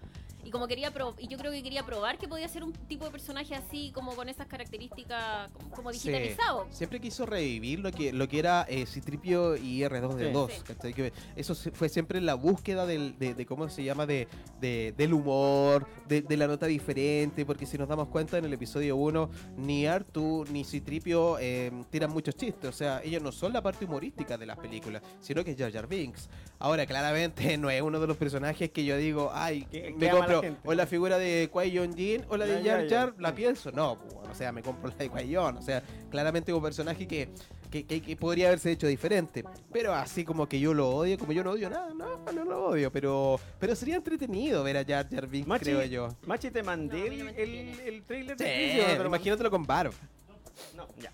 Y como quería pro- y yo creo que quería probar que podía ser un tipo de personaje así, como con esas características, como, como Sí. digitalizado. Siempre quiso revivir lo que, lo que era eh, Citripio y R2D2. Sí. ¿cachai? Que eso se- fue siempre la búsqueda del, de, de cómo se llama, de, de- del humor, de, de la nota diferente, porque si nos damos cuenta en el episodio 1, ni Artu ni Citripio eh, tiran muchos chistes, o sea, ellos no son la parte humorística de las películas, sino que es Jar Jar Binks. Ahora, claramente, <laughs> no es uno de los personajes que yo digo, ay, Que- me que gente. o la figura de Qui-Gon Jinn o la de Jar. Jar, la pienso, no, bueno, o sea, me compro la de Qui-Gon, o sea, claramente un personaje que, que, que- que podría haberse hecho diferente, pero así como que yo lo odio, como yo no odio nada, no, no lo odio, pero pero sería entretenido ver a Jar Jar Binks, Machi, creo yo. Machi, te mandé No, el, el, el trailer Sí, de imagínatelo con Barb. No, ya.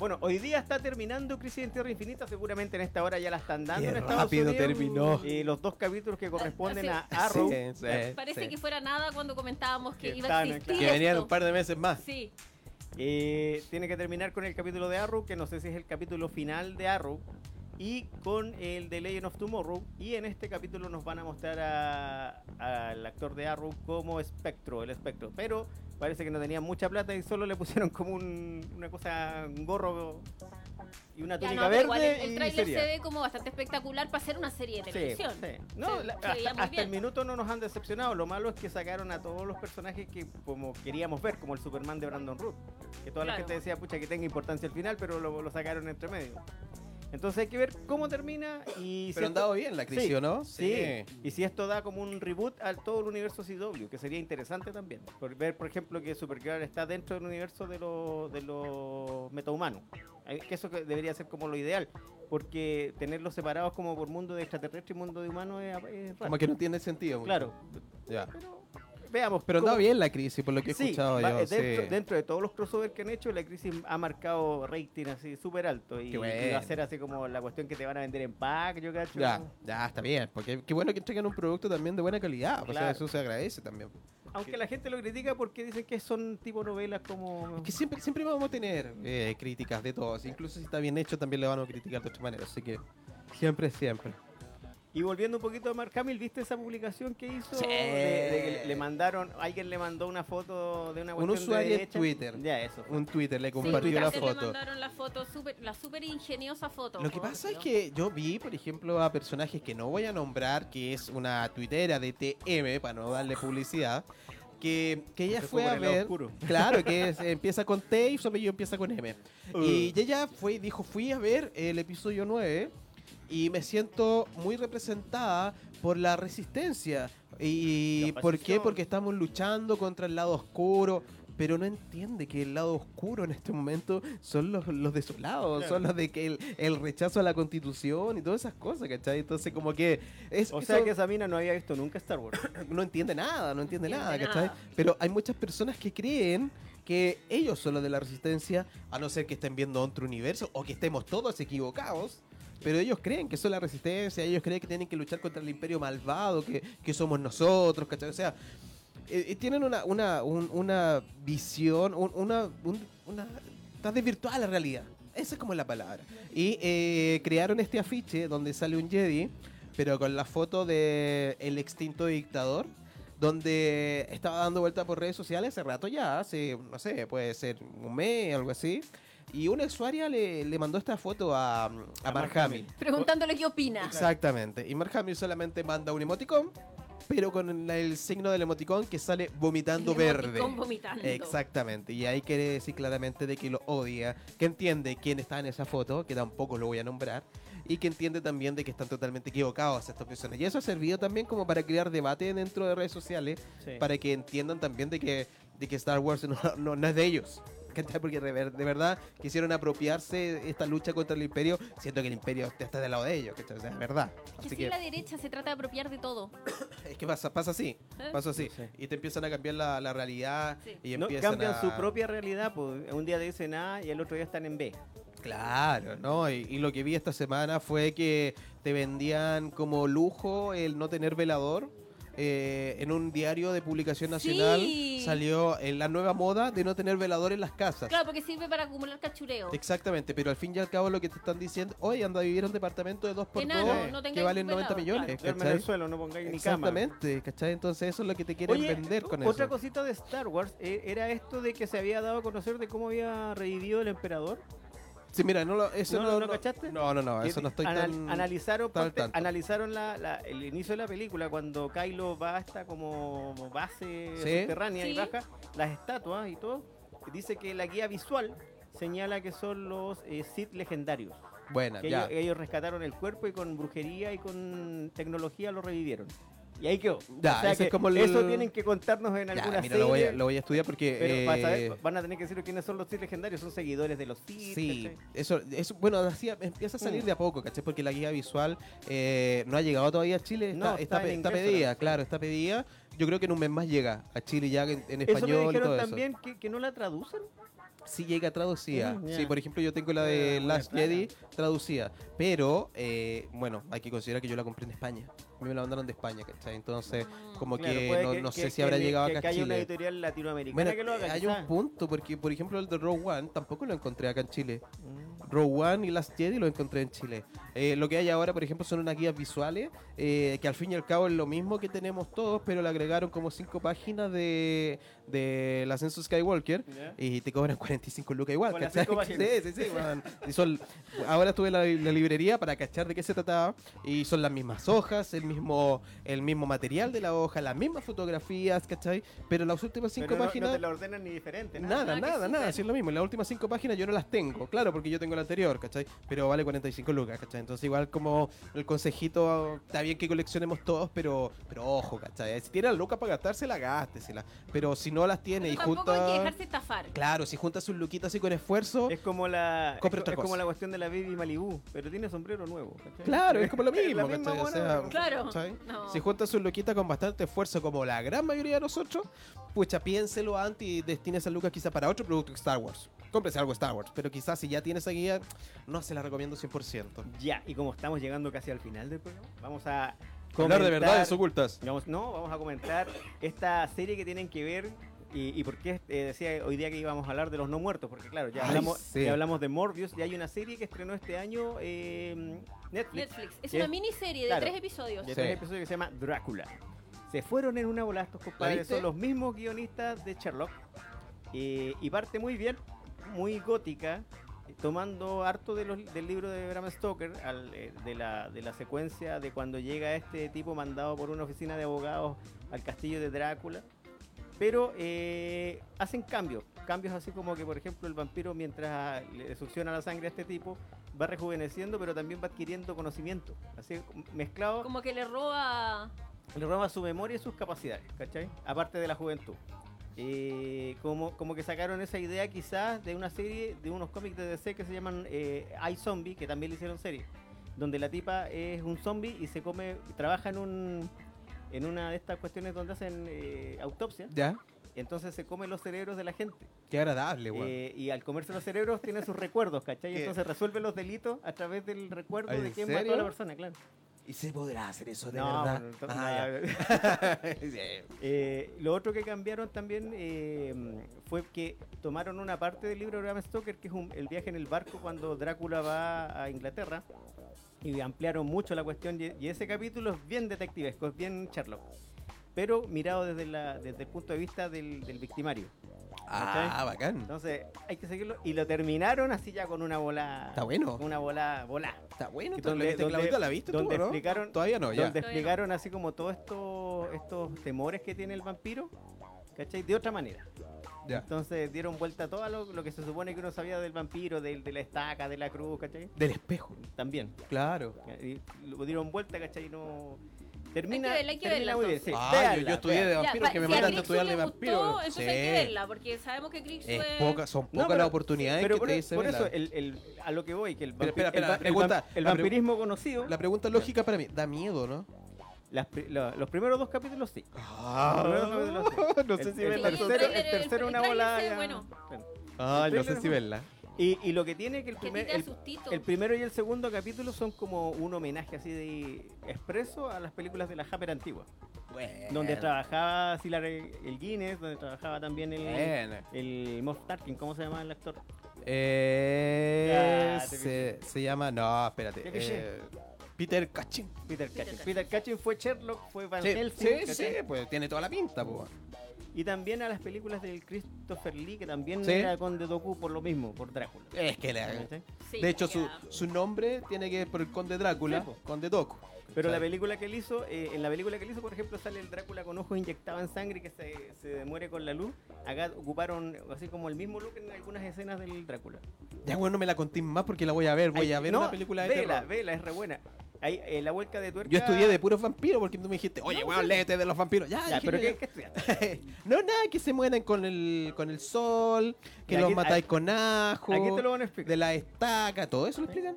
Bueno, hoy día está terminando Crisis en Tierra Infinita. Seguramente en esta hora ya la están dando Qué en Estados rápido Unidos. terminó. Y los dos capítulos que corresponden a Sí. Arrow. Sí, sí, Parece sí. que fuera nada cuando comentábamos que Que iba a existir Que venían un par de meses más. Sí. Eh, tiene que terminar con el capítulo de Arrow, que no sé si es el capítulo final de Arrow. Y con el de Legend of Tomorrow. Y en este capítulo nos van a mostrar a- al actor de Arrow como espectro, el espectro. Pero parece que no tenían mucha plata y solo le pusieron como un- una cosa, un gorro y una túnica no, verde. igual el, el sería. se ve como bastante espectacular para ser una serie de Sí, televisión. sí. No, Se- la- se hasta, el minuto no nos han decepcionado. Lo malo es que sacaron a todos los personajes que como queríamos ver, como el Superman de Brandon Root. Que toda la Claro. gente decía, pucha, que tenga importancia al final, pero lo, lo sacaron entre medio. Entonces hay que ver cómo termina y si Pero han esto- dado bien la crisis, Sí, ¿o no? Sí. y si esto da como un reboot a todo el universo CW, que sería interesante también. Por ver, por ejemplo, que Supergirl está dentro del universo de los de los metahumanos. Que eso debería ser como lo ideal, porque tenerlos separados como por mundo de extraterrestre y mundo de humanos es, es raro. Como que no tiene sentido. Claro. Ya. Pero veamos. Pero cómo- dado bien la crisis, por lo que he Sí, escuchado va- yo. dentro, sí. dentro de todos los crossovers que han hecho, la crisis ha marcado rating así súper alto. Y, Qué y va a bueno. ser así como la cuestión que te van a vender en pack, yo cacho. Ya, ya está bien, porque qué bueno que entreguen un producto también de buena calidad, o sea, Claro. eso se agradece también. Aunque la gente lo critica porque dicen que son tipo novelas como... Es que siempre, siempre vamos a tener eh, críticas de todos, incluso si está bien hecho también le van a criticar de otra manera, así que siempre, siempre. Y volviendo un poquito a Mark Hamill, ¿viste esa publicación que hizo? Sí. De, de que le- mandaron, alguien le mandó una foto de una Un cuestión de usuario en. Twitter. Ya, eso. Un Twitter le Sí, compartió la Twitter le foto. mandaron la foto, super, la súper ingeniosa foto. Lo que pasa es que yo vi, por ejemplo, a personajes que no voy a nombrar, que es una tuitera de TM, para no darle publicidad, que, que ella fue a ver. Claro, que <laughs> es- empieza con T y su apellido empieza con M. Uh. Y ella fue y dijo, fui a ver el episodio 9 y me siento muy representada por la resistencia. ¿Y por qué? Porque estamos luchando contra el lado oscuro. Pero no entiende que el lado oscuro en este momento son los, los desolados, Claro. son los de que el, el rechazo a la constitución y todas esas cosas, ¿cachai? Entonces como que es, O sea eso- que esa mina no había visto nunca Star Wars. <coughs> no entiende nada, no entiende No nada, entiende ¿cachai? nada. Pero hay muchas personas que creen que ellos son los de la resistencia, a no ser que estén viendo otro universo o que estemos todos equivocados. Pero ellos creen que son la resistencia, ellos creen que tienen que luchar contra el imperio malvado, que, que somos nosotros, ¿cachai? O sea, eh, eh, tienen una, una, un- una visión, un- una, un- una... Está desvirtuada la realidad. Esa es como la palabra. Y eh, crearon este afiche donde sale un Jedi, pero con la foto de el extinto dictador, donde estaba dando vuelta por redes sociales hace rato ya, hace, no sé, puede ser un mes, algo así. Y una usuaria le, le mandó esta foto a, a Mark Hamill. Preguntándole qué opina. Exactamente. Y Mark Hamill solamente manda un emoticón, pero con el signo del emoticón que sale vomitando El verde. emoticón vomitando. Exactamente. Y ahí quiere decir claramente de que lo odia, que entiende quién está en esa foto, que tampoco lo voy a nombrar, y que entiende también de que están totalmente equivocados estas personas. Y eso ha servido también como para crear debate dentro de redes sociales, Sí. para que entiendan también de que, de que Star Wars no, no- no es de ellos. ¿Cachai? Porque de, ver- de verdad quisieron apropiarse esta lucha contra el imperio, siendo que el imperio está del lado de ellos, ¿cachai? O sea, es verdad. Que Así si que la derecha se trata de apropiar de todo. <coughs> es que pasa, pasa así, ¿Eh? pasa así. Sí. Y te empiezan a cambiar la, la realidad Sí. y No, empiezan cambian a... su propia realidad, pues un día dicen A y el otro día están en B. Claro, ¿no? Y, y lo que vi esta semana fue que te vendían como lujo el no tener velador. Eh, en un diario de publicación nacional Sí. salió eh, la nueva moda de no tener velador en las casas. Claro, porque sirve para acumular cachureo. Exactamente, pero al fin y al cabo lo que te están diciendo, oye, anda a vivir en un departamento de 2x2 Enano, no que tengáis valen 90 velador, millones, Duermen en el suelo, no pongáis ni cama. Exactamente, ¿cachai? Entonces eso es lo que te quieren Oye, vender con otra eso. cosita de Star Wars eh, era esto de que se había dado a conocer de cómo había revivido el emperador. Sí, mira, no lo, eso ¿No- no, no cachaste? No, no, no, eso no estoy anal- tan... analizaron, tan analizaron la- la- el inicio de la película cuando Kylo va hasta como base Sí. subterránea y baja las estatuas y todo. y Dice que la guía visual señala que son los eh, Sith legendarios. Buena, Que ya. ellos, ellos rescataron el cuerpo y con brujería y con tecnología lo revivieron. Y ahí quedó. Ya, o sea ese es que como el- Eso tienen que contarnos en Ya, alguna mira, lo voy, a, serie. lo voy a estudiar porque... Pero para eh, saber, van a tener que decir quiénes son los Sith legendarios. Son seguidores de los Sith. Sí, eso, eso bueno, así empieza a salir Mm. de a poco, ¿cachai? Porque la guía visual eh, no ha llegado todavía a Chile, está, No, está, está está pedida, claro, está pedida. Yo creo que en un mes más llega a Chile ya en, en Eso me español y dijeron todo eso. también que, que no la traducen. Sí llega traducida. Mm. Sí, por ejemplo, yo tengo la de Last buena Jedi traducida. Pero, eh, bueno, hay que considerar que yo la compré en España. A mí me la mandaron de España, ¿cachai? Entonces, Mm. como Claro, que no, que- no que- sé si que habrá le- llegado acá a haya una Chile. editorial latinoamericana Bueno, que lo haga. hay un punto, porque por ejemplo el de Rogue One tampoco lo encontré acá en Chile. Mm. Rogue One y Last Jedi lo encontré en Chile. Eh, lo que hay ahora, por ejemplo, son unas guías visuales eh, que al fin y al cabo es lo mismo que tenemos todos, pero le agregaron como cinco páginas de, de la Ascenso Skywalker ¿Ya? y te cobran <laughs> 45 lucas igual. Sí, sí, sí. Y son- ahora estuve en la, la librería para cachar de qué se trataba y son las mismas hojas, el mismo, el mismo material de la hoja, las mismas fotografías, ¿cachai? Pero las últimas cinco Pero no- páginas... No, te la ordenan ni diferente. Nada, qué nada, nada, súper. sí es lo mismo. Las últimas cinco páginas yo no las tengo, claro, porque yo tengo la anterior, ¿cachai? Pero vale 45 lucas, ¿cachai? Entonces igual como el consejito, está bien que coleccionemos todos, pero pero ojo, ¿cachai? Si tiene la lucas para gastársela, gástesela. Pero si no las tiene Pero y tampoco hay que junta... dejarse estafar. Claro, si juntas un luquito así con esfuerzo, Es como la es, otra como la cuestión de la Baby Malibu, pero tiene sombrero nuevo. ¿cachai? claro, es como lo <laughs> mismo, la misma ¿cachai? O buena, sea, pero- Claro. No. Si juntas un luquita con bastante esfuerzo, como la gran mayoría de nosotros, pucha, piénselo antes y destine esa lucas quizá para otro producto Star Wars. Cómprese algo Star Wars, pero quizás si ya tiene esa guía, no se la recomiendo 100%. Ya, y como estamos llegando casi al final del programa, vamos a Hablar de comentar- verdades ocultas. Vamos, no, vamos a comentar esta serie que tienen que ver y, y por qué eh, decía hoy día que íbamos a hablar de los no muertos, porque claro, ya Ay, hablamos, sí. ya hablamos de Morbius y hay una serie que estrenó este año eh, Netflix, Netflix. Es una miniserie de Claro. tres episodios. de Sí. tres episodios que se llama Drácula. Se fueron en una bola estos compadres, son los mismos guionistas de Sherlock eh, y parte muy bien, muy gótica, tomando harto de los- del libro de Bram Stoker, al, eh, de, la, de la secuencia de cuando llega este tipo mandado por una oficina de abogados al castillo de Drácula. Pero eh, hacen cambios, cambios así como que, por ejemplo, el vampiro mientras le succiona la sangre a este tipo, va rejuveneciendo, pero también va adquiriendo conocimiento, así mezclado Como que le roba. le roba su memoria y sus capacidades, ¿cachai? Aparte de la juventud. Eh, como, como que sacaron esa idea quizás de una serie, de unos cómics de DC que se llaman eh, I Zombie, que también le hicieron serie, donde la tipa es un zombie y se come, trabaja en un en una de estas cuestiones donde hacen eh, autopsia. ¿Ya? entonces se come los cerebros de la gente. Qué agradable, weón. Eh, y al comerse los cerebros tiene sus recuerdos, ¿cachai? ¿Qué? Entonces resuelve los delitos a través del recuerdo ¿En de quién serio? mató a la persona, claro. ¿Y se podrá hacer eso de No, verdad? bueno, to- Ah. <laughs> Eh, lo otro que cambiaron también eh, fue que tomaron una parte del libro de Bram Stoker, que es un- el viaje en el barco cuando Drácula va a Inglaterra, y ampliaron mucho la cuestión. Y, ese capítulo es bien detectivesco, es bien Sherlock, pero mirado desde, la, desde el punto de vista del, del victimario. Ah, bacán. Entonces hay que seguirlo. Y lo terminaron así ya con una bola. Está bueno. Una bola, bola. Está bueno. ¿Donde, la viste donde tú, no? explicaron- Todavía no, ya. donde Todavía no. explicaron así como todos estos, estos temores que tiene el vampiro, ¿cachai? De otra manera. Ya. Entonces dieron vuelta a todo lo, lo que se supone que uno sabía del vampiro, del, de la estaca, de la cruz, ¿cachai? Del espejo. También. Claro. Y lo dieron vuelta, ¿cachai? No... Termina, Hay que verla, hay que termina verla, muy bien, entonces. sí. Ah, yo- véanla, yo estudié de vampiros pa- que me si a mandan a Crixu estudiar de gustó, vampiros. Hay Sí. que verla, porque sabemos que Crix Es poca, son No, pocas pero- las oportunidades Pero que por, te dice por eso, el, el- a lo que voy, que el, Pero vampi- espera, espera, el va- el pregunta, el vampirismo conocido, La pregunta lógica para mí, da miedo, ¿no? Las pri- lo- los primeros dos capítulos sí. Ah, Los primeros dos capítulos sí. <laughs> no sé El- si verla. el tercero, el una ya- bueno. Ah, no sé si verla. Y, y lo que tiene que el primer, el, primero y el segundo capítulo son como un homenaje así de expreso a las películas de la Hammer antigua, donde trabajaba Silar el Guinness, donde trabajaba también el, Bueno. el Moff Tarkin, ¿cómo se llama el actor? Eh, te se, se llama. No, espérate. Eh, Peter Cushing. Peter Cushing. Peter Cushing fue Sherlock, fue Van Sí, Helsing, sí, sí, pues tiene toda la pinta, pues. y también a las películas del Christopher Lee, que también Sí. era Conde Doku por lo mismo, por Drácula. Es que le ¿cachai? Sí, De hecho, su, su nombre tiene que ver por el Conde Drácula, Sí, po. Conde Doku. Pero sea, la película que él hizo, eh, en la película que él hizo, por ejemplo, sale el Drácula con ojos inyectados en sangre que se, se muere con la luz. Acá ocuparon así como el mismo look en algunas escenas del Drácula. Ya, bueno, no me la conté más porque la voy a ver. Voy Ay, a ver no, una película de vela, terror. vela, es re buena. Eh, la vuelta de tuerca. Yo estudié de puros vampiros porque tú me dijiste, oye, No, weón, léete de los vampiros. Ya, Ya, pero yo, ¿qué, ya. qué estudiaste? <laughs> no, nada, que se mueran con el, con el sol, que los matáis con ajo, Aquí te lo van a explicar. de la estaca, todo eso lo explican.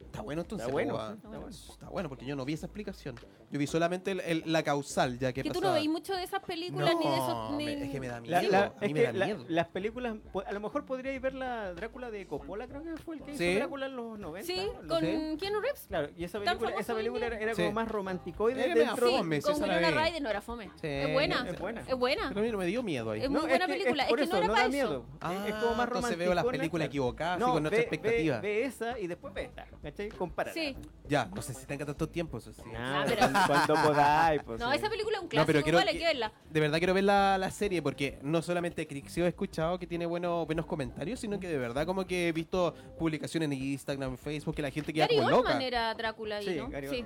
Está bueno entonces. Está bueno, está bueno. Está bueno porque yo no vi esa explicación. Yo vi solamente el- el- la causal, ya que Que tú no pasaba. veis mucho de esas películas ni de esos... No, ni- me- es que me da miedo. La- la- a mí es me que da la- miedo. las películas, a lo mejor podríais ver la Drácula de Coppola, creo que fue el que Sí. hizo Drácula en los 90. Sí, los- con sé. Keanu Reeves. Claro, y esa película, esa película era, era Sí. como más romanticoide Eh, me da dentro. Sí, fome, sí, con Winona. Ryder no era fome. Sí, es buena. es buena. Es buena. Pero a mí no me dio miedo ahí. Es muy buena película, es que no era no pa' da eso. miedo. Ah, es, como más entonces veo las películas equivocadas, No, con nuestra ve, expectativa. Ve, esa y después ve esta, ¿cachai? Compárala. Sí. Ya, no sé si tenga tanto tiempo, eso sí. Ah, Ah, pero- cuando, podáis. Pues, No, sí. esa película es un No, clásico, pero quiero igual hay que- verla. De verdad quiero ver la, la serie porque no solamente Crixio he escuchado que tiene buenos, buenos comentarios, sino que de verdad como que he visto publicaciones en Instagram, en Facebook, que la gente queda Gary como Oldman loca. era Drácula ahí, Sí, ¿no? Gary sí.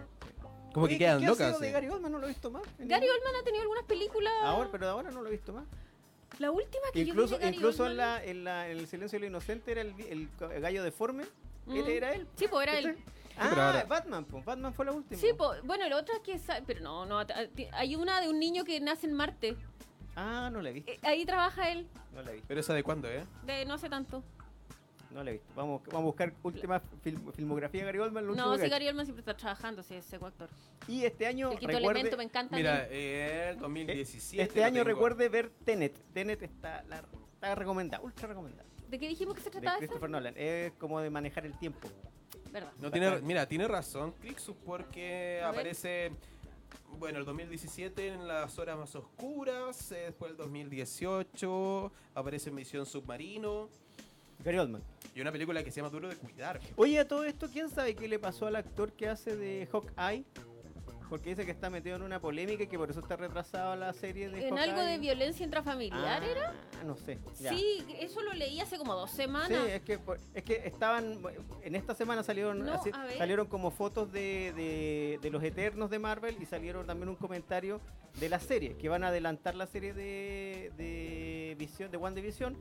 Como Oye, que quedan ¿qué ha locas. sido de. Gary Oldman no lo he visto más. En Gary Oldman ha tenido algunas películas. Ahora, pero de ahora no lo he visto más. La última que Incluso, yo vi de Gary incluso en, Oldman- la, en, la, en El Silencio de lo Inocente era el, el gallo deforme. Él Mm. era él. Sí, pues era él. Ah, pero ahora- Batman, pues. Batman fue la última. Sí, pues, bueno, la otra es que... sa- Pero no, no, hay una de un niño que nace en Marte. Ah, no la he visto. Eh, ahí trabaja él, No la he visto. Pero esa de cuándo, ¿eh? de no hace tanto. No la he visto. Vamos, vamos a buscar última film- filmografía de Gary Oldman. lo No, sí. Gary Oldman siempre está trabajando, sí, ese actor. Y este año El quinto recuerde, elemento me encanta. a Mira, eh, 2017. este año tengo. recuerde ver Tenet. Tenet está, la, está recomendada, ultra recomendada. ¿De qué dijimos que se De trataba esa? Christopher Nolan. Es como de manejar el tiempo. Verdad. No tiene, mira, tiene razón Crixus porque aparece, bueno, el 2017 en las horas más oscuras, eh, después el 2018 aparece en Misión Submarino Gary Oldman. y una película que se llama Duro de Cuidar. Oye, a todo esto, ¿quién sabe qué le pasó al actor que hace de Hawkeye? Porque dice que está metido en una polémica y que por eso está retrasada la serie de En Hawkeye. algo de violencia intrafamiliar, Ah, ¿era? No sé. ya. Sí, eso lo leí hace como dos Sí, semanas. es que, es que estaban. En esta semana salieron No, así- salieron como fotos de, de- de los Eternos de Marvel y salieron también un comentario de la serie, que van a adelantar la serie de, de Visión, de WandaVision,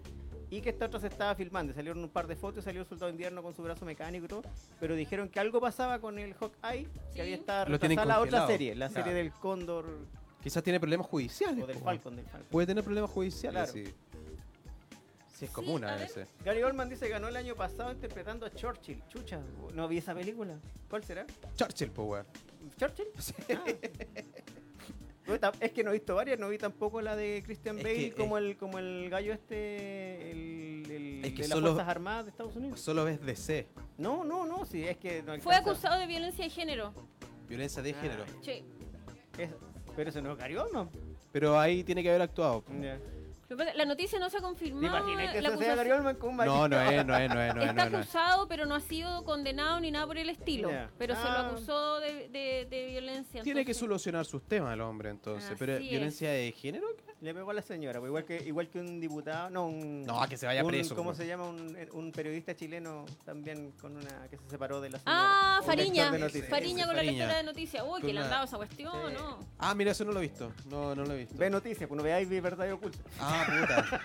y que esta otra se estaba filmando. Salieron un par de fotos, salió el soldado invierno con su brazo mecánico y todo, pero dijeron que algo pasaba con el Hawkeye, Sí. que había estado Lo tienen retrasada la otra serie, la serie Claro. del Cóndor Quizás tiene problemas judiciales. o del. Falcon, del Falcon. Puede tener problemas judiciales, Claro. sí. Sí, es Sí, común a a veces. Gary Oldman dice ganó el año pasado interpretando a Churchill. Chucha, no vi esa película. ¿Cuál será? Churchill, po, weón. ¿Churchill? Ah. Es que no he visto varias, no vi tampoco la de Christian Es Bale que, como, el, como el gallo este, el, el Es que de las solo- Fuerzas Armadas de Estados Unidos. Solo ves DC, No, no, no, sí, es que no Fue acusado de violencia de género. violencia de Ah. género. Sí. Es- pero eso no es Gary Oldman. Pero ahí tiene que haber actuado. Ya. La noticia no se ha confirmado. ¿Te imaginas que la acusación- con No, no es, no es, no es, no. Está no es, no es. acusado, pero no ha sido condenado ni nada por el estilo. Pero se lo Ah. acusó de, de- de violencia. Tiene que solucionar sus temas el hombre entonces. Pero es. violencia de género, ¿qué? Le pegó a la señora, pues igual que igual que un diputado, no, un No, que se vaya un- preso. ¿Cómo pues. se llama? Un, un periodista chileno también con una que se separó de la señora. Ah, Un Fariña. noticias. Fariña con la lectora de noticias. Uy, que le han dado esa cuestión, Sí. ¿no? Ah, mira, eso no lo he visto. No, no lo he visto. Ve noticias, pues no veáis verdad y oculta. Ah, puta.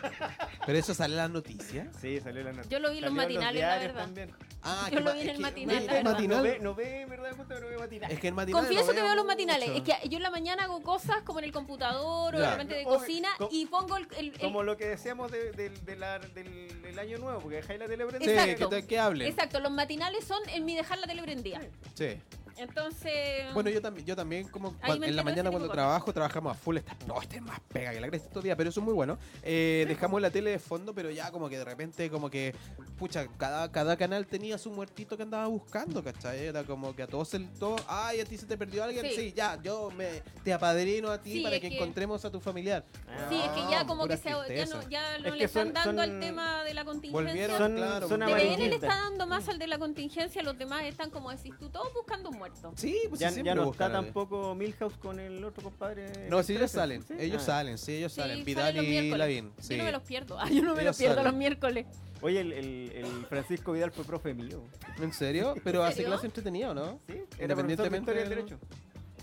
<laughs> Pero eso sale en las noticias. Sí, salió la noticia. Yo lo vi en los matinales, la verdad. también. Ah, Yo lo vi en el matinal, ¿viste la el verdad. No ve, no ve verdad y oculta, pero ve matinal. Es que el matinal. Confieso que veo los matinales. mucho. Es que yo en la mañana hago cosas como en el computador o de repente de. Cocina y pongo el. el- el- Como lo que decíamos de- del- de la- del, del año nuevo, porque dejáis la tele Sí, prendida. Que, que hablen. Exacto, los matinales son en mi dejar la tele prendida. Sí. Entonces. Bueno, yo también, yo también como en la mañana cuando trabajo, trabajamos a full. Esta, no, este es más pega que la cresta estos días, pero eso es muy bueno. Eh, dejamos la tele de fondo, pero ya como que de repente, como que, pucha, cada, cada canal tenía su muertito que andaba buscando, ¿cachai? Era como que a todos el todo, ay, a ti se te perdió alguien, sí, Sí. ya, yo me te apadrino a ti Sí, para es que, que- encontremos a tu familiar. Ah. Sí, es que ya Ah, como que se, ya no, ya no Es le están son- dando al tema de la contingencia. Volvieron, Son- claro. son le está dando más al de la contingencia, los demás están como decís tú, todos buscando un muerto. Sí, pues Ya, sí, ya no está tampoco Milhouse con el otro compadre. No, sí, ellos 13. salen, ¿Sí? ellos Ah. salen, sí, ellos Sí, salen. Vidal y. Lavín. Sí. <laughs> Yo no me los pierdo. Ay, yo no me Ellos los pierdo salen. los miércoles. Oye, el, el- el Francisco Vidal fue profe mío. ¿En serio? <laughs> Pero hace serio? clase entretenida, ¿o ¿no? Sí, de Independientemente del derecho.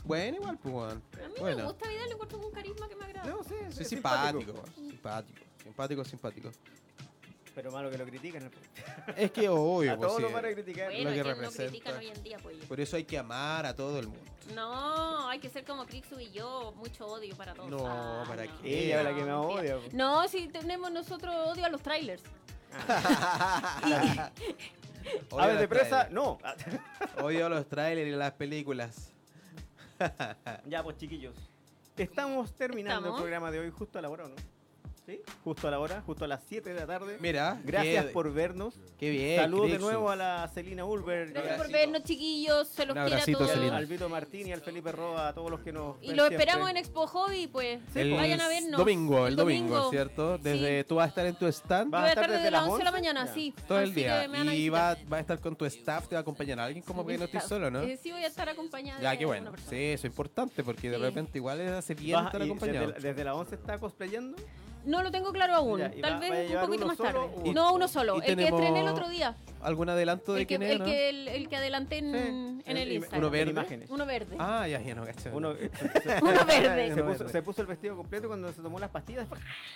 Bueno, igual, pues, weón. A mí me Bueno. gusta Vidal, le encuentro un carisma que me agrada. No, sí, Sí, es simpático, simpático, simpático, simpático. Pero malo que lo critican. <laughs> Es que obvio, a pues, todos sí. lo van a criticar. bueno, lo que ¿quién no representa. critican hoy en día, pues? Por eso hay que amar a todo el mundo. No, hay que ser como Crixu y yo, mucho odio para todos. No, Ah, ¿para no. qué? Ella es la que me No, odia. po. No, si tenemos nosotros odio a los trailers. <laughs> <laughs> Odio Aves los de presa, no. Odio los trailers y las películas. ya, pues chiquillos. Estamos terminando ¿Estamos? el programa de hoy justo a la hora, ¿o ¿no? ¿Sí? Justo a la hora, justo a las 7 de la tarde. Mira, Gracias qué, por vernos. qué bien. Saludos de nuevo a la Celina Ulber. Gracias por vernos, chiquillos. Se los Un quiere a todos. Celina. al Vito Martín y al Felipe Roa, a todos los que nos Y lo siempre. esperamos en Expo Hobby, pues. El Vayan a vernos. domingo, el El domingo, domingo. ¿cierto? Desde Sí. tú vas a estar en tu stand Yo ¿Va voy a a estar desde desde las las 11 de la 11? mañana, Ya. sí. todo el día a y va, visitar. va a estar con tu staff, te va a acompañar alguien como que no estoy solo, ¿no? eh, sí, voy a estar acompañada. Ya, qué bueno. Sí, eso es importante porque de Sí. repente igual hace bien Vas- estar acompañado. Desde, desde las 11 está cosplayando. No lo tengo claro aún. Ya, ¿y Tal va- vez un poquito más solo tarde. o- no, uno solo. El que estrené el otro día. ¿Algún adelanto de El que, quién el, no? que, el, el que adelanté en, en El- Instagram. Uno verde. imágenes. Uno verde. Ah, ya, ya no, cacho. Uno, <laughs> <laughs> Uno verde. se, puso, se puso el vestido completo cuando se tomó las pastillas.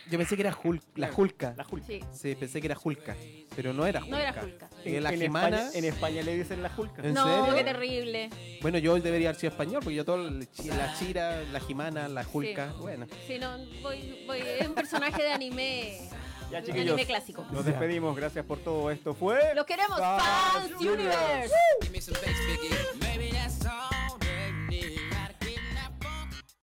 Yo pensé que era Hulk, la Hulka. La Hulk. Sí. Sí, pensé que era Hulka, pero no era Hulka. No era Hulka. Eh, la en, Jimana, España, en España le dicen la Hulk. ¿En no, serio? qué terrible. bueno, yo debería haber sido español porque yo todo, la Chira, la Jimana, la Hulka, bueno. Sí, no, voy, voy, es un personaje de anime. Ya, chiquillos. anime clásico. Nos despedimos. Gracias por todo. Esto fue. Los queremos, Fans Fans Universe.